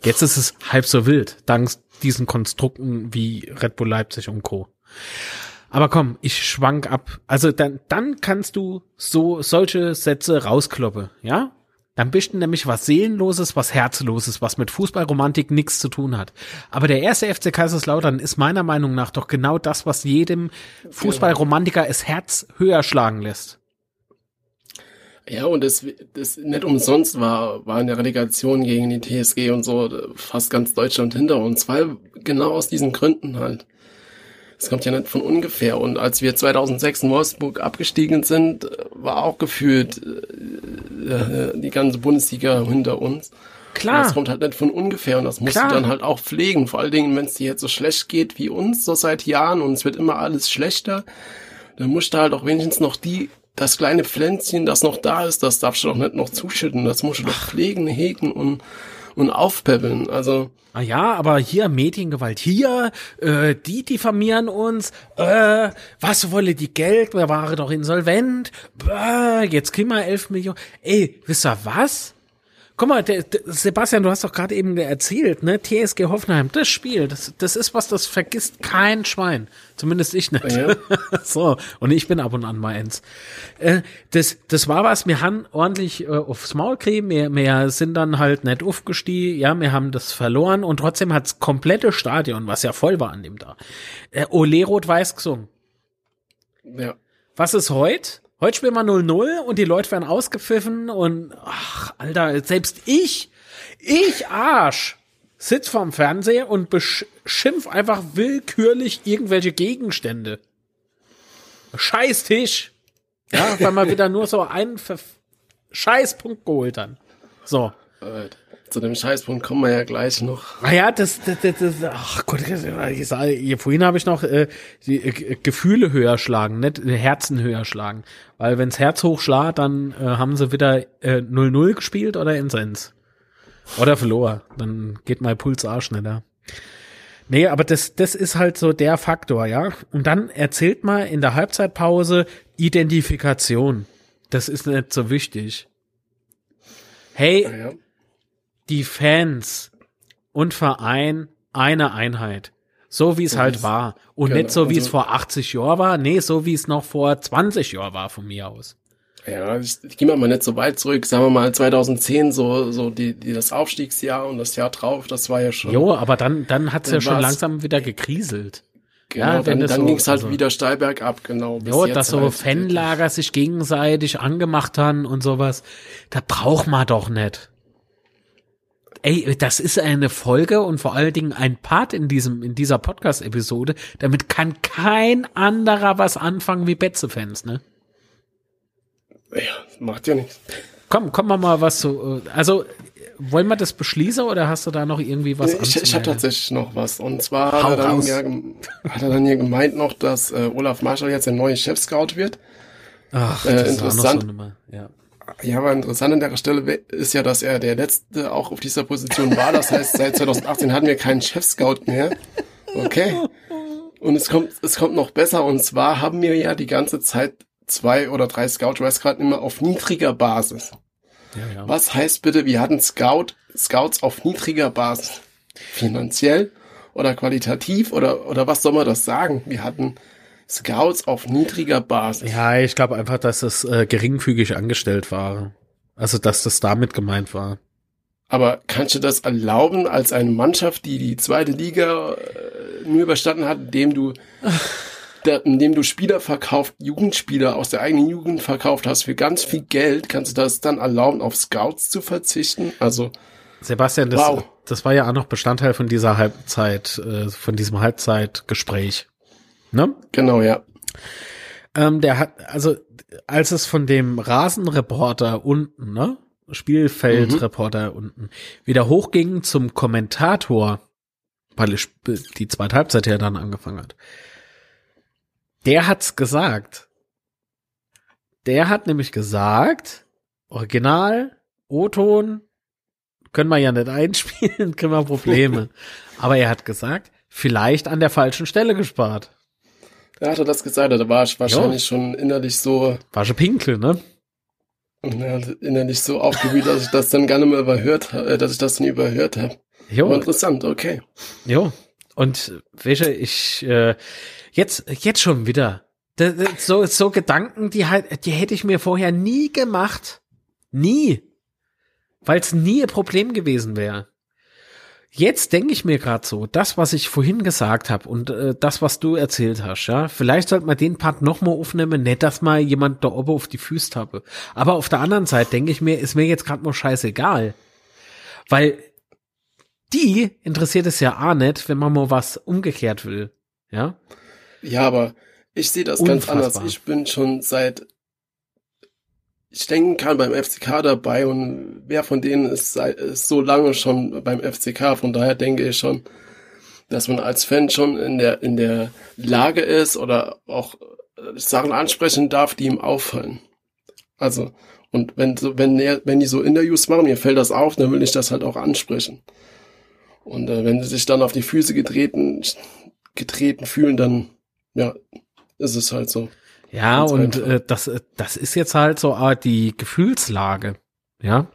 Jetzt ist es halb so wild, dank diesen Konstrukten wie Red Bull Leipzig und Co. Aber komm, ich schwank ab. Also dann, dann kannst du so solche Sätze rauskloppen, ja? Dann bist du nämlich was Seelenloses, was Herzloses, was mit Fußballromantik nichts zu tun hat. Aber der erste FC Kaiserslautern ist meiner Meinung nach doch genau das, was jedem Fußballromantiker es Herz höher schlagen lässt. Ja, und das, das nicht umsonst war, war in der Relegation gegen die TSG und so fast ganz Deutschland hinter uns, weil genau aus diesen Gründen halt. Es kommt ja nicht von ungefähr. Und als wir 2006 in Wolfsburg abgestiegen sind, war auch gefühlt äh, äh die ganze Bundesliga hinter uns. Klar. Und das kommt halt nicht von ungefähr und das musst Klar. du dann halt auch pflegen. Vor allen Dingen, wenn es dir jetzt so schlecht geht wie uns, so seit Jahren und es wird immer alles schlechter, dann musst du halt auch wenigstens noch die, das kleine Pflänzchen, das noch da ist, das darfst du doch nicht noch zuschütten. Das musst du doch pflegen, hegen und und aufpäppeln. Also Ah ja, aber hier Mediengewalt hier, äh, die diffamieren uns, äh, was wolle die Geld, wir waren doch insolvent, äh, jetzt kriegen wir elf Millionen. Ey, wisst ihr was? Guck mal, der, der, Sebastian, du hast doch gerade eben erzählt, ne? TSG Hoffenheim, das Spiel, das, das ist was, das vergisst kein Schwein. Zumindest ich nicht. Ja. so, und ich bin ab und an mal eins. Äh, das, das war was, wir haben ordentlich äh, aufs Maul kriegen, wir, wir sind dann halt nicht aufgestiegen, ja, wir haben das verloren und trotzdem hat's komplette Stadion, was ja voll war an dem da, äh, Ole Rot-Weiß gesungen. Ja. Was ist heute? Heute spielen wir 0-0 und die Leute werden ausgepfiffen und ach, Alter, selbst ich, ich Arsch, sitz vorm Fernseher und beschimpf einfach willkürlich irgendwelche Gegenstände. Scheiß Tisch. Ja, weil man wieder nur so einen Ver Scheißpunkt geholt hat. So. Alter. Zu dem Scheißpunkt kommen wir ja gleich noch. Ah ja, das, das, das, das ach Gott, ich sage, vorhin habe ich noch äh, die äh, Gefühle höher schlagen, nicht Herzen höher schlagen. Weil wenns Herz hochschlägt, dann äh, haben sie wieder 0-0 äh, gespielt oder Insens. Oder verloren. Dann geht mein Puls auch schneller. Nee, aber das, das ist halt so der Faktor, ja. Und dann erzählt mal in der Halbzeitpause Identifikation. Das ist nicht so wichtig. Hey, ja die Fans und Verein eine Einheit. So wie es halt war. Und genau, nicht so, wie also, es vor 80 Jahren war. Nee, so wie es noch vor 20 Jahren war von mir aus. Ja, ich, ich gehe mal nicht so weit zurück. Sagen wir mal 2010, so, so die, die, das Aufstiegsjahr und das Jahr drauf, das war ja schon. Jo, aber dann, dann hat's ja schon langsam wieder gekriselt. Genau, ja, dann, dann so, ging's halt also, wieder steil bergab, genau. Ja, dass so halt Fanlager sich gegenseitig angemacht haben und sowas. Da braucht man doch nicht. Ey, das ist eine Folge und vor allen Dingen ein Part in diesem, in dieser Podcast-Episode. Damit kann kein anderer was anfangen wie Betze-Fans, ne? Ja, macht ja nichts. Komm, komm mal mal was so, also, wollen wir das beschließen oder hast du da noch irgendwie was Ich, ich habe tatsächlich noch was. Und zwar hat er, dann ja, hat er dann hier gemeint noch, dass äh, Olaf Marschall jetzt der neue Chef-Scout wird. Ach, äh, interessant. So ja Ja, aber interessant an der Stelle ist ja, dass er der Letzte auch auf dieser Position war. Das heißt, seit 2018 hatten wir keinen Chef-Scout mehr. Okay. Und es kommt, es kommt noch besser. Und zwar haben wir ja die ganze Zeit zwei oder drei Scout, ich weiß gerade immer, auf niedriger Basis. Ja, ja. Was heißt bitte, wir hatten Scout, Scouts auf niedriger Basis? Finanziell oder qualitativ oder, oder was soll man das sagen? Wir hatten Scouts auf niedriger Basis. Ja, ich glaube einfach, dass es äh, geringfügig angestellt war. Also, dass das damit gemeint war. Aber kannst du das erlauben als eine Mannschaft, die die zweite Liga äh, nur überstanden hat, indem du, der, indem du Spieler verkauft, Jugendspieler aus der eigenen Jugend verkauft hast für ganz viel Geld, kannst du das dann erlauben, auf Scouts zu verzichten? Also Sebastian, das, wow. das war ja auch noch Bestandteil von dieser Halbzeit, äh, von diesem Halbzeitgespräch. Ne? Genau, ja. Ähm, der hat, also als es von dem Rasenreporter unten, ne? Spielfeldreporter mhm. unten wieder hochging zum Kommentator, weil die zweite Halbzeit ja dann angefangen hat. Der hat's gesagt. Der hat nämlich gesagt, Original, O-Ton, können wir ja nicht einspielen, kriegen wir Probleme. Aber er hat gesagt, vielleicht an der falschen Stelle gespart. Da hat er das gesagt, da war ich wahrscheinlich jo. schon innerlich so. War schon pinkel, ne? Ja, innerlich so aufgewühlt, dass ich das dann gar nicht mehr überhört äh, dass ich das nie überhört habe. Jo. Aber interessant, okay. Jo. Und welche, ich, äh, jetzt, jetzt schon wieder. So, so Gedanken, die halt, die hätte ich mir vorher nie gemacht. Nie. Weil es nie ein Problem gewesen wäre. Jetzt denke ich mir gerade so, das, was ich vorhin gesagt habe und äh, das, was du erzählt hast, ja, vielleicht sollte man den Part nochmal aufnehmen, nicht, dass mal jemand da oben auf die Füße habe. Aber auf der anderen Seite denke ich mir, ist mir jetzt gerade mal scheißegal. Weil die interessiert es ja auch nicht, wenn man mal was umgekehrt will. Ja? Ja, aber ich sehe das Unfassbar. ganz anders. Ich bin schon seit ich denke kann beim FCK dabei und wer von denen ist, ist so lange schon beim FCK. Von daher denke ich schon, dass man als Fan schon in der, in der Lage ist oder auch äh, Sachen ansprechen darf, die ihm auffallen. Also, und wenn, wenn, er, wenn die so Interviews machen, mir fällt das auf, dann will ich das halt auch ansprechen. Und äh, wenn sie sich dann auf die Füße getreten, getreten fühlen, dann, ja, ist es halt so. Ja, und äh, das, äh, das ist jetzt halt so äh, die Gefühlslage, ja.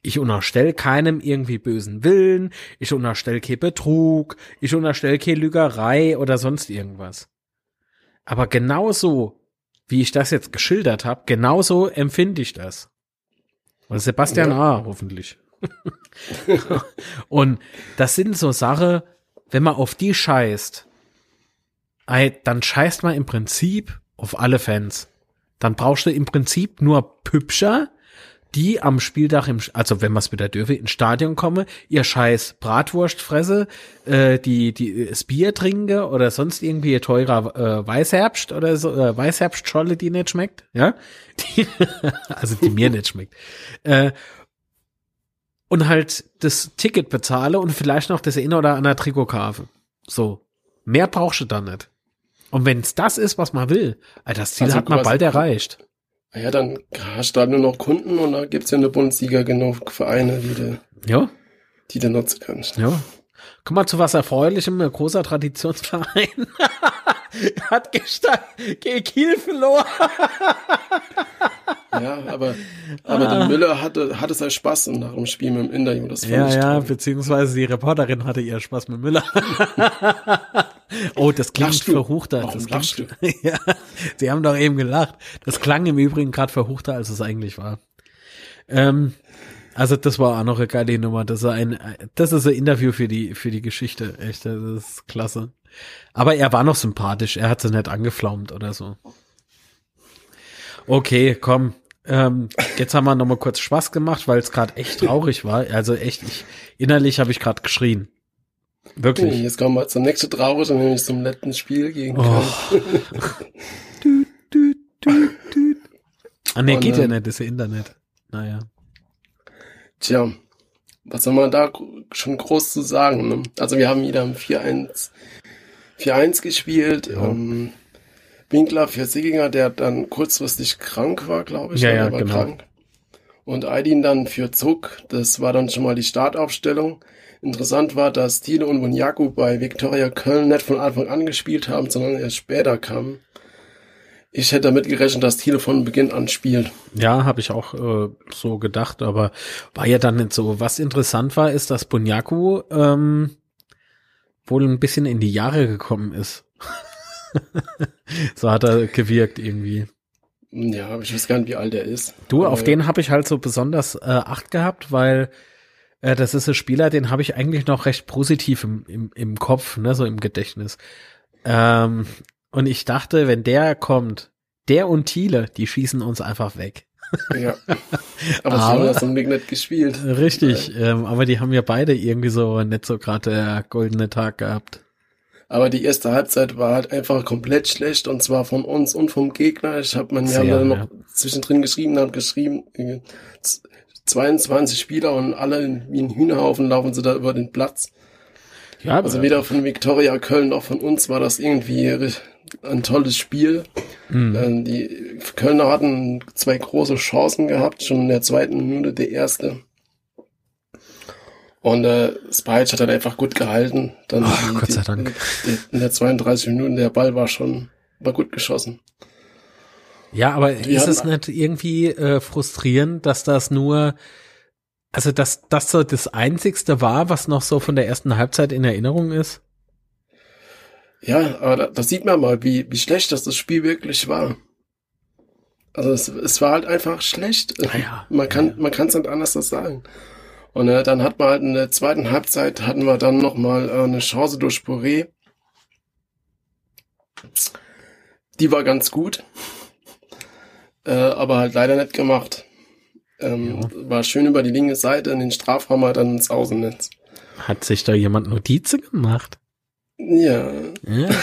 Ich unterstelle keinem irgendwie bösen Willen, ich unterstelle kein Betrug, ich unterstelle keine Lügerei oder sonst irgendwas. Aber genauso, wie ich das jetzt geschildert habe, genauso empfinde ich das. Und Sebastian ja. A. hoffentlich. und das sind so Sachen, wenn man auf die scheißt, dann scheißt man im Prinzip auf alle Fans. Dann brauchst du im Prinzip nur Pübscher, die am Spieltag im, also wenn man es wieder dürfe, ins Stadion komme, ihr scheiß Bratwurst fresse, äh, die, die das Bier trinke oder sonst irgendwie teurer äh, Weißherbst oder so, äh, Weißherbstscholle, die nicht schmeckt, ja, die, also die mir nicht schmeckt. Äh, und halt das Ticket bezahle und vielleicht noch das eine oder andere Trikot kaufe. So. Mehr brauchst du dann nicht. Und wenn es das ist, was man will, das Ziel also hat man bald erreicht. Ja, dann hast du halt nur noch Kunden und da gibt's ja in der Bundesliga genug Vereine, die du, ja. die du nutzen kannst. Ja. Guck mal zu was Erfreulichem, ein großer Traditionsverein. hat gestern Kiel verloren. ja, aber, aber ah. der Müller hatte, hatte sein Spaß nach dem Spiel mit dem Interview. Das ja, ja, toll. beziehungsweise die Reporterin hatte ihr Spaß mit Müller. oh, das klingt verruchter. Warum das klingt, du? ja, sie haben doch eben gelacht. Das klang im Übrigen gerade verruchter, als es eigentlich war. Ähm, also das war auch noch eine geile Nummer. Das ist ein, das ist ein Interview für die, für die Geschichte. Echt, das ist klasse. Aber er war noch sympathisch. Er hat sie nicht angeflaumt oder so. Okay, komm. Ähm, jetzt haben wir noch mal kurz Spaß gemacht, weil es gerade echt traurig war. Also echt, ich, innerlich habe ich gerade geschrien. Wirklich. Okay, jetzt kommen wir zum nächsten traurig, nämlich zum letzten Spiel gegen oh. du, du, du, du. Ah ne, geht ja nicht, das ist ja Internet. Naja. Tja, was soll man da schon groß zu sagen? Ne? Also wir haben wieder 4-1 4-1 gespielt. Ja. Ähm, Winkler für Sieginger, der dann kurzfristig krank war, glaube ich. Ja, ja, genau. Krank. und Aydin dann für Zug. Das war dann schon mal die Startaufstellung. Interessant war, dass Thiele und Wunjaku bei Viktoria Köln nicht von Anfang an gespielt haben, sondern erst später kamen. Ich hätte damit gerechnet, dass Thiele von Beginn an spielt. Ja, habe ich auch äh, so gedacht, aber war ja dann nicht so. Was interessant war, ist, dass Bunyaku ähm, wohl ein bisschen in die Jahre gekommen ist. so hat er gewirkt irgendwie. Ja, ich weiß gar nicht, wie alt er ist. Du, auf den habe ich halt so besonders äh, Acht gehabt, weil äh, das ist ein Spieler, den habe ich eigentlich noch recht positiv im, im, im Kopf, ne, so im Gedächtnis. Ähm, und ich dachte, wenn der kommt, der und Thiele, die schießen uns einfach weg. Ja. Aber, aber sie haben ja zum Glück nicht gespielt. Richtig, ähm, aber die haben ja beide irgendwie so nicht so gerade der goldene Tag gehabt. Aber die erste Halbzeit war halt einfach komplett schlecht und zwar von uns und vom Gegner. Ich habe man ja noch ja. zwischendrin geschrieben, hat geschrieben, 22 Spieler und alle wie ein Hühnerhaufen laufen sie da über den Platz. Ja, also weder von Viktoria Köln noch von uns war das irgendwie ein tolles Spiel. Mhm. Die Kölner hatten zwei große Chancen gehabt, schon in der zweiten Minute der erste. Und äh, Spice hat dann einfach gut gehalten. Dann oh, die, Gott sei Dank. Die, in der 32 Minuten der Ball war schon war gut geschossen. Ja, aber die ist es nicht irgendwie äh, frustrierend, dass das nur, also dass das so das Einzigste war, was noch so von der ersten Halbzeit in Erinnerung ist? Ja, aber da, da sieht man mal, wie, wie schlecht das, das Spiel wirklich war. Also es, es war halt einfach schlecht. Ah ja, man kann ja. man kann es nicht anders sagen. Und äh, dann hat man halt in der zweiten Halbzeit hatten wir dann noch mal äh, eine Chance durch Poré. Die war ganz gut, äh, aber halt leider nicht gemacht. Ähm, ja. War schön über die linke Seite in den Strafraum, halt dann ins Außennetz. Hat sich da jemand Notizen gemacht? Ja. ja.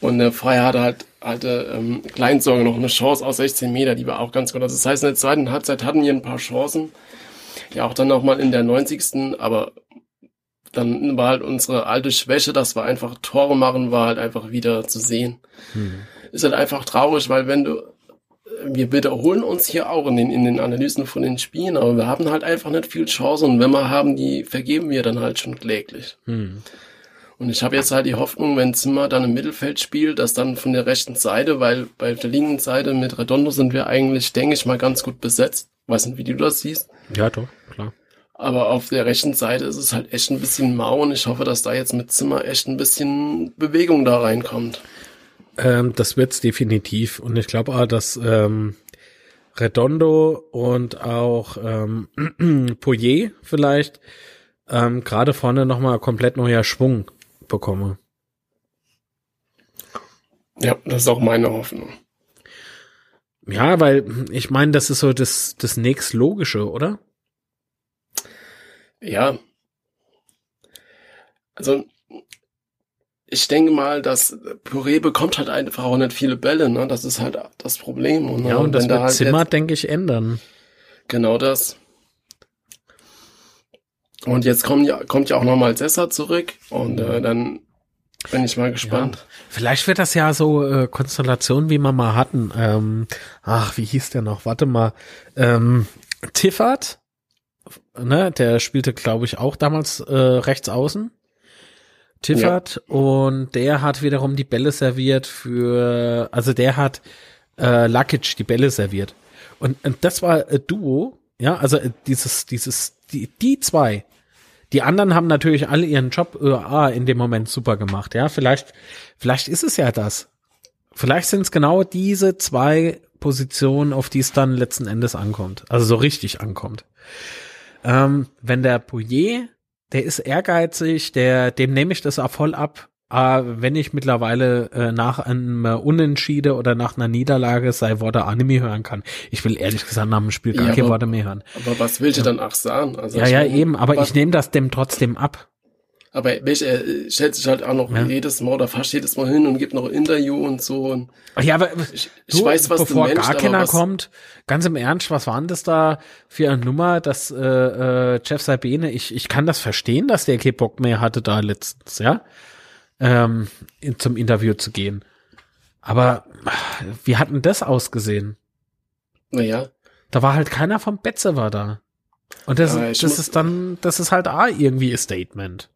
Und der Freier hatte halt, hatte ähm, Kleinsorge noch eine Chance aus 16 Meter, die war auch ganz gut. Also das heißt, in der zweiten Halbzeit hatten wir ein paar Chancen. Ja, auch dann nochmal in der 90. Aber dann war halt unsere alte Schwäche, dass wir einfach Tore machen, war halt einfach wieder zu sehen. Hm. Ist halt einfach traurig, weil wenn du, wir wiederholen uns hier auch in den, in den Analysen von den Spielen, aber wir haben halt einfach nicht viel Chance und wenn wir haben, die vergeben wir dann halt schon kläglich. Hm. Und ich habe jetzt halt die Hoffnung, wenn Zimmer dann im Mittelfeld spielt, dass dann von der rechten Seite, weil bei der linken Seite mit Redondo sind wir eigentlich, denke ich mal, ganz gut besetzt. Weiß nicht, wie du das siehst. Ja, doch, klar. Aber auf der rechten Seite ist es halt echt ein bisschen mau und ich hoffe, dass da jetzt mit Zimmer echt ein bisschen Bewegung da reinkommt. Ähm, das wird's definitiv. Und ich glaube auch, dass ähm, Redondo und auch ähm, Poyer vielleicht ähm, gerade vorne nochmal komplett neuer Schwung bekomme. Ja, das ist auch meine Hoffnung. Ja, weil ich meine, das ist so das, das nächstlogische, oder? Ja. Also, ich denke mal, dass Püree bekommt halt einfach auch nicht viele Bälle, ne? Das ist halt das Problem. Und, ja, und das wird da halt Zimmer, denke ich, ändern. Genau das. Und jetzt kommt ja, kommt ja auch nochmal Sessa zurück und äh, dann bin ich mal gespannt. Ja, vielleicht wird das ja so äh, Konstellation, wie wir mal hatten. Ähm, ach, wie hieß der noch? Warte mal. Ähm, Tiffert ne, der spielte, glaube ich, auch damals äh, rechts außen. Tiffert ja. und der hat wiederum die Bälle serviert für, also der hat äh, Lakic die Bälle serviert. Und, und das war äh, Duo, ja, also äh, dieses, dieses, die, die zwei. Die anderen haben natürlich alle ihren Job äh, in dem Moment super gemacht, ja. Vielleicht, vielleicht ist es ja das. Vielleicht sind es genau diese zwei Positionen, auf die es dann letzten Endes ankommt. Also so richtig ankommt. Ähm, wenn der Pouillet, der ist ehrgeizig, der, dem nehme ich das auch voll ab. Äh, wenn ich mittlerweile äh, nach einem Unentschiede oder nach einer Niederlage sei Worte Anime hören kann. Ich will ehrlich gesagt nach dem Spiel gar ja, keine Worte mehr hören. Aber was willst du dann auch sagen? Also ja, ja, eben, aber ich nehme das dem trotzdem ab. Aber welch, er stellt sich halt auch noch ja. jedes Mal oder fast jedes Mal hin und gibt noch ein Interview und so. Und ja, aber ich, ich du, weiß, was bevor du gar keiner kommt, ganz im Ernst, was war denn das da für eine Nummer, dass äh, äh, Jeff Sabine, ich, ich kann das verstehen, dass der keinen Bock mehr hatte da letztens, ja, ähm, in, zum Interview zu gehen. Aber wie hat denn das ausgesehen? Naja. Da war halt keiner vom Betze war da. Und das, Ja, das ist dann, das ist halt auch irgendwie ein Statement.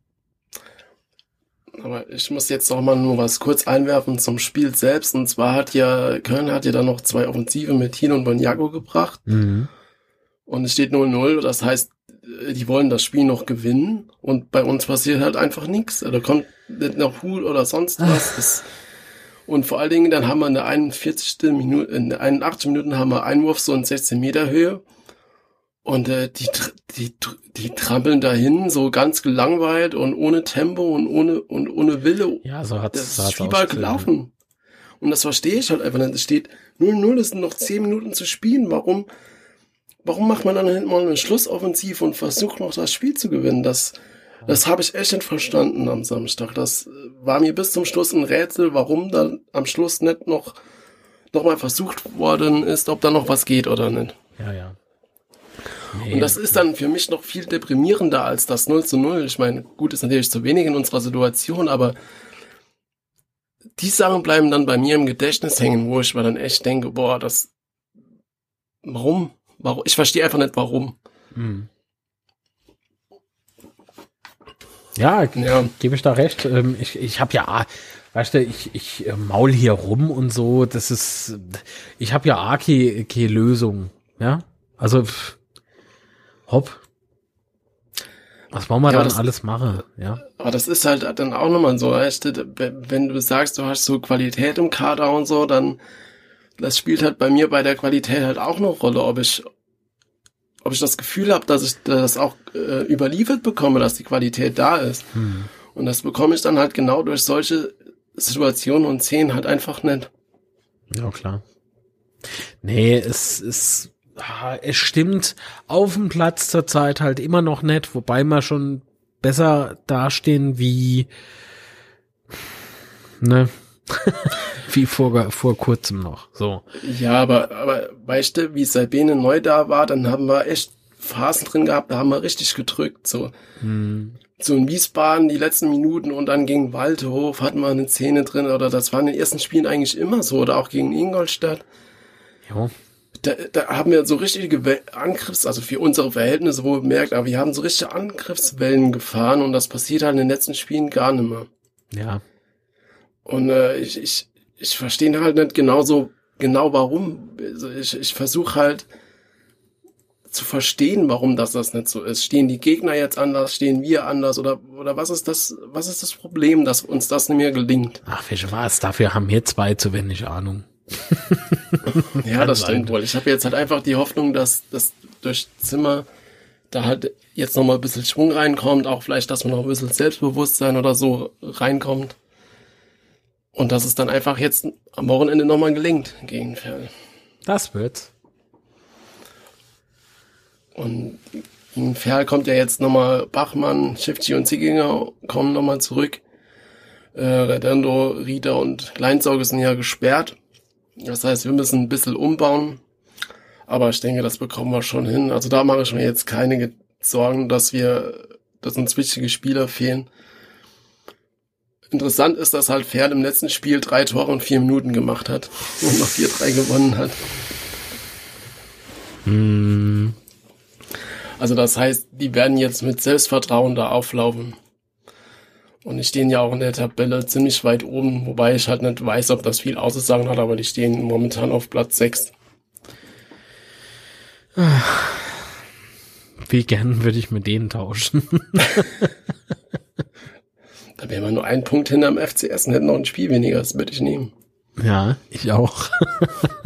Aber ich muss jetzt noch mal nur was kurz einwerfen zum Spiel selbst. Und zwar hat ja, Köln hat ja dann noch zwei Offensive mit Thiel und Bonjago gebracht. Mhm. Und es steht 0-0. Das heißt, äh, die wollen das Spiel noch gewinnen. Und bei uns passiert halt einfach nichts. Da kommt nicht noch Hul oder sonst was. Das, und vor allen Dingen, dann haben wir in der 41. Minute, in der 81 Minuten haben wir Einwurf so in 16 Meter Höhe. Und äh, die, die, die trampeln dahin, so ganz gelangweilt und ohne Tempo und ohne, und ohne Wille. Ja, so hat so bald ausgesehen. gelaufen. Und das verstehe ich halt einfach nicht. Es steht 0-0, es sind noch 10 Minuten zu spielen. Warum, warum macht man dann hinten mal eine Schlussoffensive und versucht noch das Spiel zu gewinnen? Das, das habe ich echt nicht verstanden am Samstag. Das äh, war mir bis zum Schluss ein Rätsel, warum dann am Schluss nicht noch, noch mal versucht worden ist, ob da noch was geht oder nicht. Ja, ja. Und das ist dann für mich noch viel deprimierender als das 0 zu 0. Ich meine, gut, ist natürlich zu wenig in unserer Situation, aber die Sachen bleiben dann bei mir im Gedächtnis hängen, wo ich mir dann echt denke, boah, das, warum? Warum? Ich verstehe einfach nicht, warum. Mhm. Ja, Ja, gebe ich da recht. Ähm, ich ich habe ja, weißt du, ich, ich äh, maul hier rum und so. Das ist, ich habe ja auch keine, keine Lösung. Ja, also pff, hopp. Was wollen wir Ja, dann das- alles machen? Ja, aber das ist halt dann auch nochmal so, wenn du sagst, du hast so Qualität im Kader und so, dann, das spielt halt bei mir bei der Qualität halt auch eine Rolle, ob ich, ob ich das Gefühl habe, dass ich das auch äh, überliefert bekomme, dass die Qualität da ist. hm. Und das bekomme ich dann halt genau durch solche Situationen und Szenen halt einfach nicht. ja klar. Nee, es ist, es stimmt auf dem Platz zurzeit halt immer noch nicht, wobei wir schon besser dastehen wie, ne, wie vor, vor kurzem noch, so. Ja, aber, aber weißt du, wie Sabine neu da war, dann haben wir echt Phasen drin gehabt, da haben wir richtig gedrückt, so. Hm. So in Wiesbaden die letzten Minuten und dann gegen Waldhof hatten wir eine Szene drin, oder das war in den ersten Spielen eigentlich immer so, oder auch gegen Ingolstadt. Jo. Da, da haben wir so richtige Angriffs, also für unsere Verhältnisse wohl bemerkt, aber wir haben so richtige Angriffswellen gefahren und das passiert halt in den letzten Spielen gar nicht mehr. Ja. Und äh, ich, ich, ich verstehe halt nicht genauso genau warum. Also ich, ich versuche halt zu verstehen, warum das das nicht so ist. Stehen die Gegner jetzt anders, stehen wir anders oder oder was ist das was ist das Problem, dass uns das nicht mehr gelingt? Ach, welche war es? Dafür haben wir zwei zu wenig Ahnung. Ja, das stimmt wohl. Ich habe jetzt halt einfach die Hoffnung, dass dass durch Zimmer da halt jetzt noch mal ein bisschen Schwung reinkommt, auch vielleicht, dass man noch ein bisschen Selbstbewusstsein oder so reinkommt. Und dass es dann einfach jetzt am Wochenende noch mal gelingt gegen Ferl. Das wird's. Und in Ferl kommt ja jetzt nochmal Bachmann, Schiffchi und Zickinger kommen nochmal zurück. Äh, Redondo, Rieda und Leinsauge sind ja gesperrt. Das heißt, wir müssen ein bisschen umbauen. Aber ich denke, das bekommen wir schon hin. Also da mache ich mir jetzt keine Ge- Sorgen, dass wir, dass uns wichtige Spieler fehlen. Interessant ist, dass halt Ferl im letzten Spiel drei Tore in vier Minuten gemacht hat und noch 4-3 gewonnen hat. Hm. Also das heißt, die werden jetzt mit Selbstvertrauen da auflaufen. Und die stehen ja auch in der Tabelle ziemlich weit oben, wobei ich halt nicht weiß, ob das viel auszusagen hat, aber die stehen momentan auf Platz 6. Wie gern würde ich mit denen tauschen. Da wären wir nur einen Punkt hinterm FCS und hätten noch ein Spiel weniger, das würde ich nehmen. Ja, ich auch.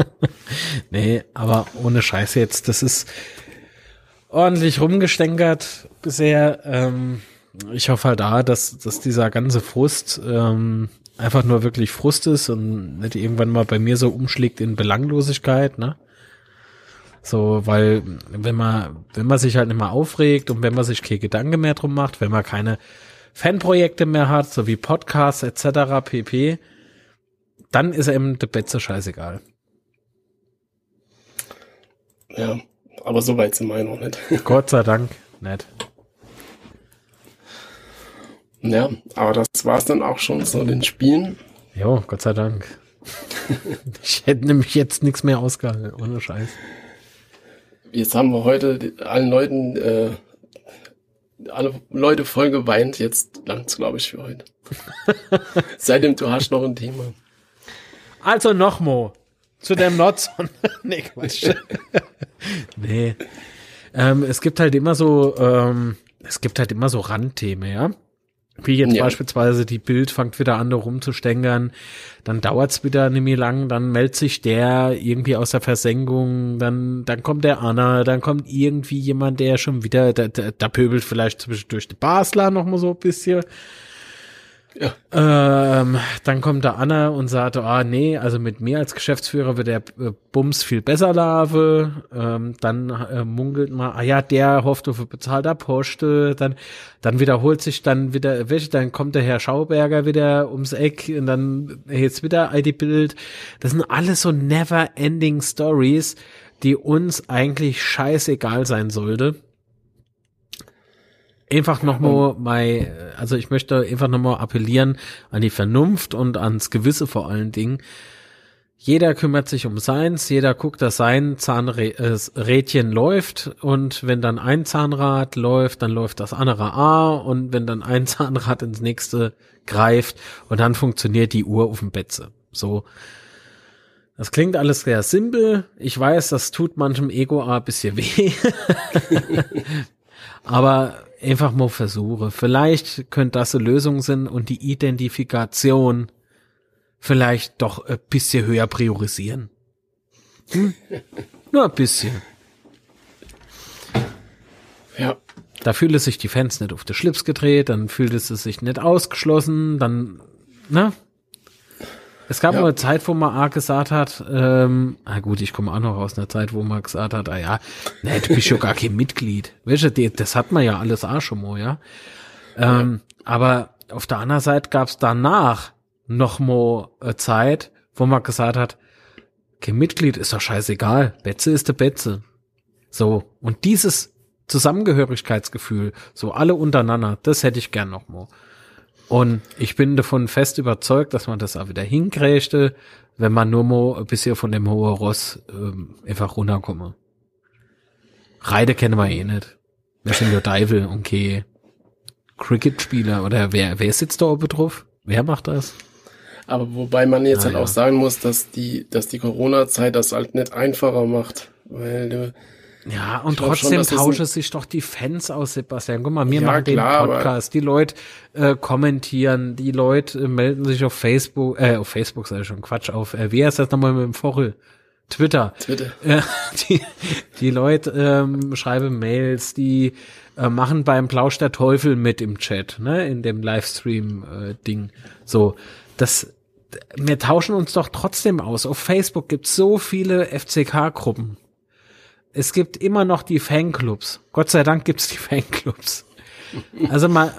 nee, aber ohne Scheiß jetzt, das ist ordentlich rumgestänkert bisher. Ähm, ich hoffe halt da, dass, dass dieser ganze Frust ähm, einfach nur wirklich Frust ist und nicht irgendwann mal bei mir so umschlägt in Belanglosigkeit, ne? So, weil wenn man, wenn man sich halt nicht mehr aufregt und wenn man sich keine Gedanken mehr drum macht, wenn man keine Fanprojekte mehr hat, so wie Podcasts etc. pp., dann ist eben der Betze scheißegal. Ja, aber so weit sind wir noch nicht. Gott sei Dank nicht. Ja, aber das war's dann auch schon so den Spielen. Jo, Gott sei Dank. ich hätte nämlich jetzt nichts mehr ausgehalten, ohne Scheiß. jetzt haben wir heute allen Leuten, äh, alle Leute voll geweint. Jetzt langt's, glaube ich, für heute. Seitdem du hast noch ein Thema. Also noch Mo. Zu dem Notson. nee, Quatsch. nee. Ähm, es gibt halt immer so, ähm, es gibt halt immer so Randthemen, ja. Wie jetzt ja. beispielsweise die Bild fängt wieder an, da rumzustängern, dann dauert's wieder nicht mehr lang, dann meldet sich der irgendwie aus der Versenkung, dann, dann kommt der Anna, dann kommt irgendwie jemand, der schon wieder, da, da, da pöbelt vielleicht zwischendurch die Basler noch mal so ein bisschen. Ja. Ähm, dann kommt da Anna und sagt, ah nee, also mit mir als Geschäftsführer wird der äh, Bums viel besser lave. Ähm, dann äh, munkelt man, ah ja, der hofft auf bezahlter Poste. Dann, dann wiederholt sich dann wieder, welche, dann kommt der Herr Schauberger wieder ums Eck und dann jetzt wieder ID-Bild. Das sind alles so never-ending Stories, die uns eigentlich scheißegal sein sollte einfach nochmal mal, also ich möchte einfach nochmal appellieren an die Vernunft und ans Gewisse vor allen Dingen. Jeder kümmert sich um seins, jeder guckt, dass sein Zahnrädchen läuft und wenn dann ein Zahnrad läuft, dann läuft das andere A und wenn dann ein Zahnrad ins nächste greift und dann funktioniert die Uhr auf dem Betze. So. Das klingt alles sehr simpel. Ich weiß, das tut manchem Ego ein bisschen weh. Aber einfach mal versuche. Vielleicht könnte das eine Lösung sein und die Identifikation vielleicht doch ein bisschen höher priorisieren. Hm? Nur ein bisschen. Ja. Da fühlen sich die Fans nicht auf den Schlips gedreht, dann fühlt es sich nicht ausgeschlossen, dann, ne? Es gab ja. mal eine Zeit, wo man arg gesagt hat, ähm, ah gut, ich komme auch noch aus einer Zeit, wo man gesagt hat, ah ja, ne, du bist ja gar kein Mitglied. Weißt du, das hat man ja alles auch schon mal, ja. Ähm, ja. Aber auf der anderen Seite gab es danach noch mal eine Zeit, wo man gesagt hat, kein Mitglied ist doch scheißegal, Betze ist der Betze. So, und dieses Zusammengehörigkeitsgefühl, so alle untereinander, das hätte ich gern noch mal. Und ich bin davon fest überzeugt, dass man das auch wieder hinkriegte, wenn man nur mal ein bisschen von dem hohen Ross ähm, einfach runterkomme. Reide kennen wir eh nicht. Wir sind ja Deivel, okay. Cricket-Spieler oder wer, wer sitzt da oben drauf? Wer macht das? Aber wobei man jetzt ah, halt ja. auch sagen muss, dass die, dass die Corona-Zeit das halt nicht einfacher macht, weil du, ja, und trotzdem schon, tauschen sich doch die Fans aus, Sebastian. Guck mal, wir ja, machen klar, den Podcast, die Leute äh, kommentieren, die Leute äh, melden sich auf Facebook, äh, auf Facebook sei schon Quatsch, auf, äh, wie heißt das nochmal mit dem Vorel? Twitter. Twitter. Äh, die, die Leute ähm, schreiben Mails, die äh, machen beim Plausch der Teufel mit im Chat, ne, in dem Livestream-Ding. Äh, so, das, wir tauschen uns doch trotzdem aus. Auf Facebook gibt's so viele FCK-Gruppen es gibt immer noch die Fanclubs. Gott sei Dank gibt's die Fanclubs. Also mal,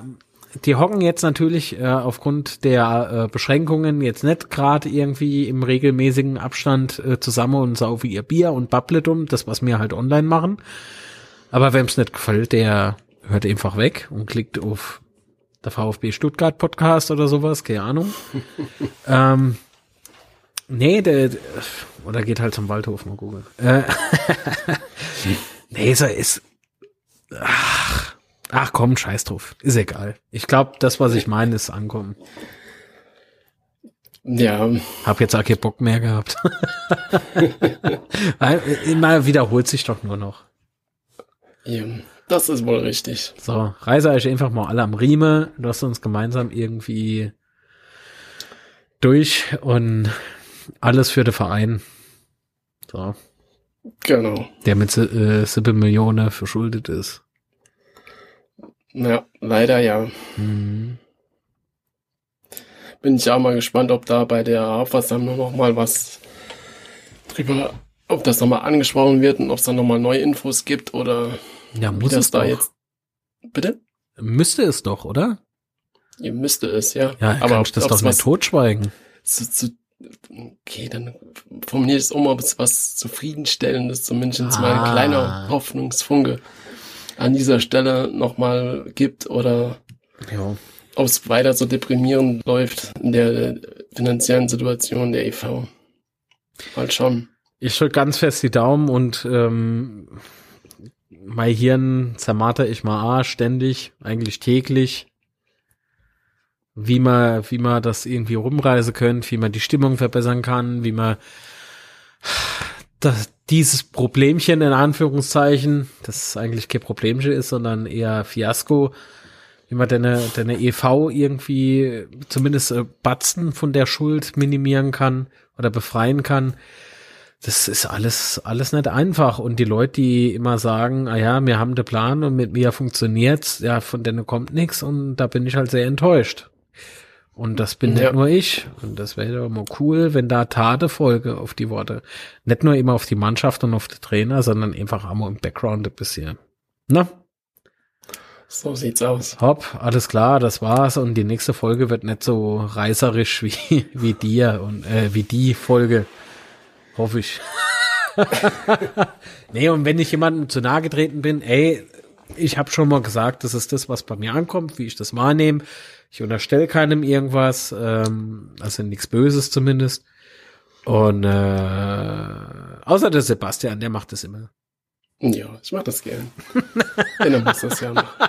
die hocken jetzt natürlich äh, aufgrund der äh, Beschränkungen jetzt nicht gerade irgendwie im regelmäßigen Abstand äh, zusammen und saufen ihr Bier und Babbletum, das was wir halt online machen. Aber wem's nicht gefällt, der hört einfach weg und klickt auf der VfB Stuttgart Podcast oder sowas, keine Ahnung. ähm, Nee, der, der, oder geht halt zum Waldhof mal googeln. Äh, nee, so ist, ach, ach komm, scheiß drauf. Ist egal. Ich glaube, das, was ich meine, ist ankommen. Ja. Hab jetzt auch keinen Bock mehr gehabt. Weil, immer wiederholt sich doch nur noch. Ja, das ist wohl richtig. So, reise euch einfach mal alle am Rieme, lasst uns gemeinsam irgendwie durch und alles für den Verein. So. Genau. Der mit äh, 7 Millionen verschuldet ist. Ja, leider ja. Mhm. Bin ich auch mal gespannt, ob da bei der Hauptversammlung noch mal was drüber, ob das nochmal angesprochen wird und ob es dann nochmal neue Infos gibt oder ja, muss es da doch. jetzt. Bitte? Müsste es doch, oder? Ihr müsste es, ja. Ja, aber ich das doch nicht totschweigen. Zu, zu okay, dann formuliere ich es um, ob es was Zufriedenstellendes, zumindest ah. mal ein kleiner Hoffnungsfunke an dieser Stelle nochmal gibt oder ja. ob es weiter so deprimierend läuft in der finanziellen Situation der EV. Mal schauen. Ich drücke ganz fest die Daumen und ähm, mein Hirn zermarter ich mal A ständig, eigentlich täglich. Wie man, wie man das irgendwie rumreisen könnte, wie man die Stimmung verbessern kann, wie man das, dieses Problemchen in Anführungszeichen, das eigentlich kein Problemchen ist, sondern eher Fiasko, wie man deine, deine EV irgendwie zumindest äh, Batzen von der Schuld minimieren kann oder befreien kann. Das ist alles, alles nicht einfach. Und die Leute, die immer sagen, ah ja, wir haben den Plan und mit mir funktioniert's, ja, von denen kommt nichts und da bin ich halt sehr enttäuscht. Und das bin ja. nicht nur ich. Und das wäre mal cool, wenn da Tate folge auf die Worte. Nicht nur immer auf die Mannschaft und auf die Trainer, sondern einfach auch mal im Background ein bisschen. Na? So sieht's aus. Hopp, alles klar, das war's. Und die nächste Folge wird nicht so reißerisch wie, wie dir und äh, wie die Folge. Hoffe ich. nee, und wenn ich jemandem zu nahe getreten bin, ey, ich habe schon mal gesagt, das ist das, was bei mir ankommt, wie ich das wahrnehme. Ich unterstelle keinem irgendwas, ähm, also nichts Böses zumindest. Und äh, außer der Sebastian, der macht das immer. Ja, ich mach das gern. Denn er muss das ja machen.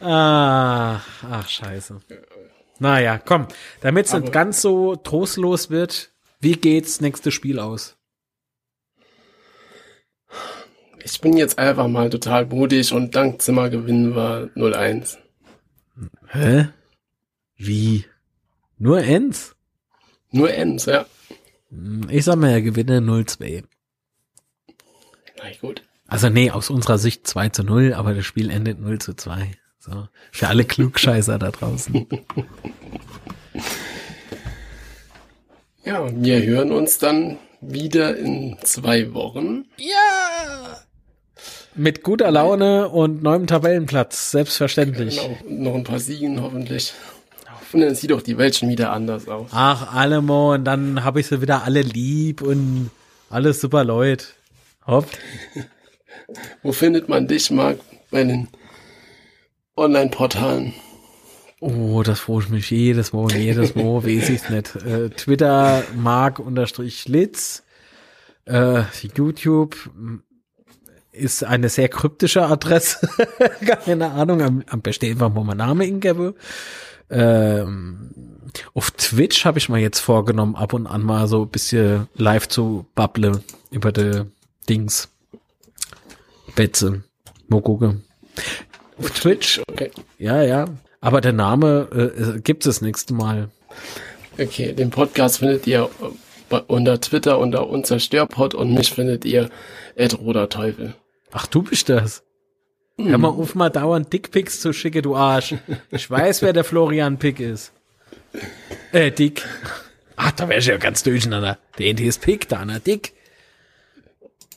Ah, ach, scheiße. Naja, komm, damit es nicht ganz so trostlos wird, wie geht's nächste Spiel aus? Ich bin jetzt einfach mal total mutig und dank Zimmer gewinnen wir 0-1. Hä? Wie? Nur Ends? Nur Ends, ja. Hm, ich sag mal, er gewinne 0-2. Na gut. Also nee, aus unserer Sicht 2 zu 0, aber das Spiel endet 0 zu 2. So. Für alle Klugscheißer da draußen. Ja, wir hören uns dann wieder in zwei Wochen. Ja! Mit guter Laune und neuem Tabellenplatz, selbstverständlich. Genau, noch ein paar Siegen hoffentlich. Und dann sieht doch die Welt schon wieder anders aus. Ach, Allemo, und dann habe ich sie wieder alle lieb und alles super Leute. Hopp. Wo findet man dich, Marc, bei den Online-Portalen? Oh, das freue ich mich jedes Mal jedes Mal, weiß ich's nicht. Äh, Twitter, Mark unterstrich Litz, äh, YouTube ist eine sehr kryptische Adresse. Keine Ahnung, am, am besten einfach mal mein Name ingebe. Ähm, auf Twitch habe ich mal jetzt vorgenommen, ab und an mal so ein bisschen live zu bubble über die Dings. Betze. Mal gucken. Auf Twitch, okay. Ja, ja. Aber der Name äh, gibt es das nächste Mal. Okay, den Podcast findet ihr unter Twitter unter unzerstörpod und mich findet ihr Ed Teufel. Ach, du bist das. Mm. Hör mal auf, mal dauernd Dickpics zu schicken, du Arsch. Ich weiß, wer der Florian Pick ist. Äh, Dick. Ach, da wärst du ja ganz durcheinander. Der eine ist Pick, der andere Dick.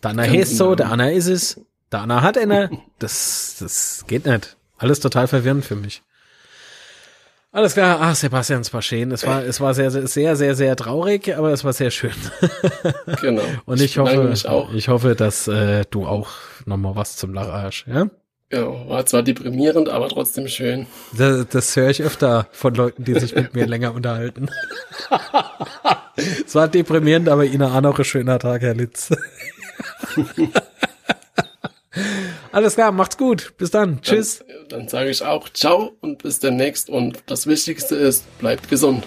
Der andere heißt so, der andere ist es. Der andere hat eine. Das, das geht nicht. Alles total verwirrend für mich. Alles klar, ach, Sebastian es war schön. Es war, es war sehr, sehr, sehr, sehr, sehr traurig, aber es war sehr schön. Genau. Und ich, ich hoffe, ich hoffe, dass äh, du auch nochmal was zum Lacharsch, ja? Ja, war zwar deprimierend, aber trotzdem schön. Das, das höre ich öfter von Leuten, die sich mit mir länger unterhalten. es war deprimierend, aber Ihnen auch noch ein schöner Tag, Herr Litz. Alles klar, macht's gut. Bis dann. Tschüss. Dann, dann sage ich auch ciao und bis demnächst. Und das Wichtigste ist, bleibt gesund.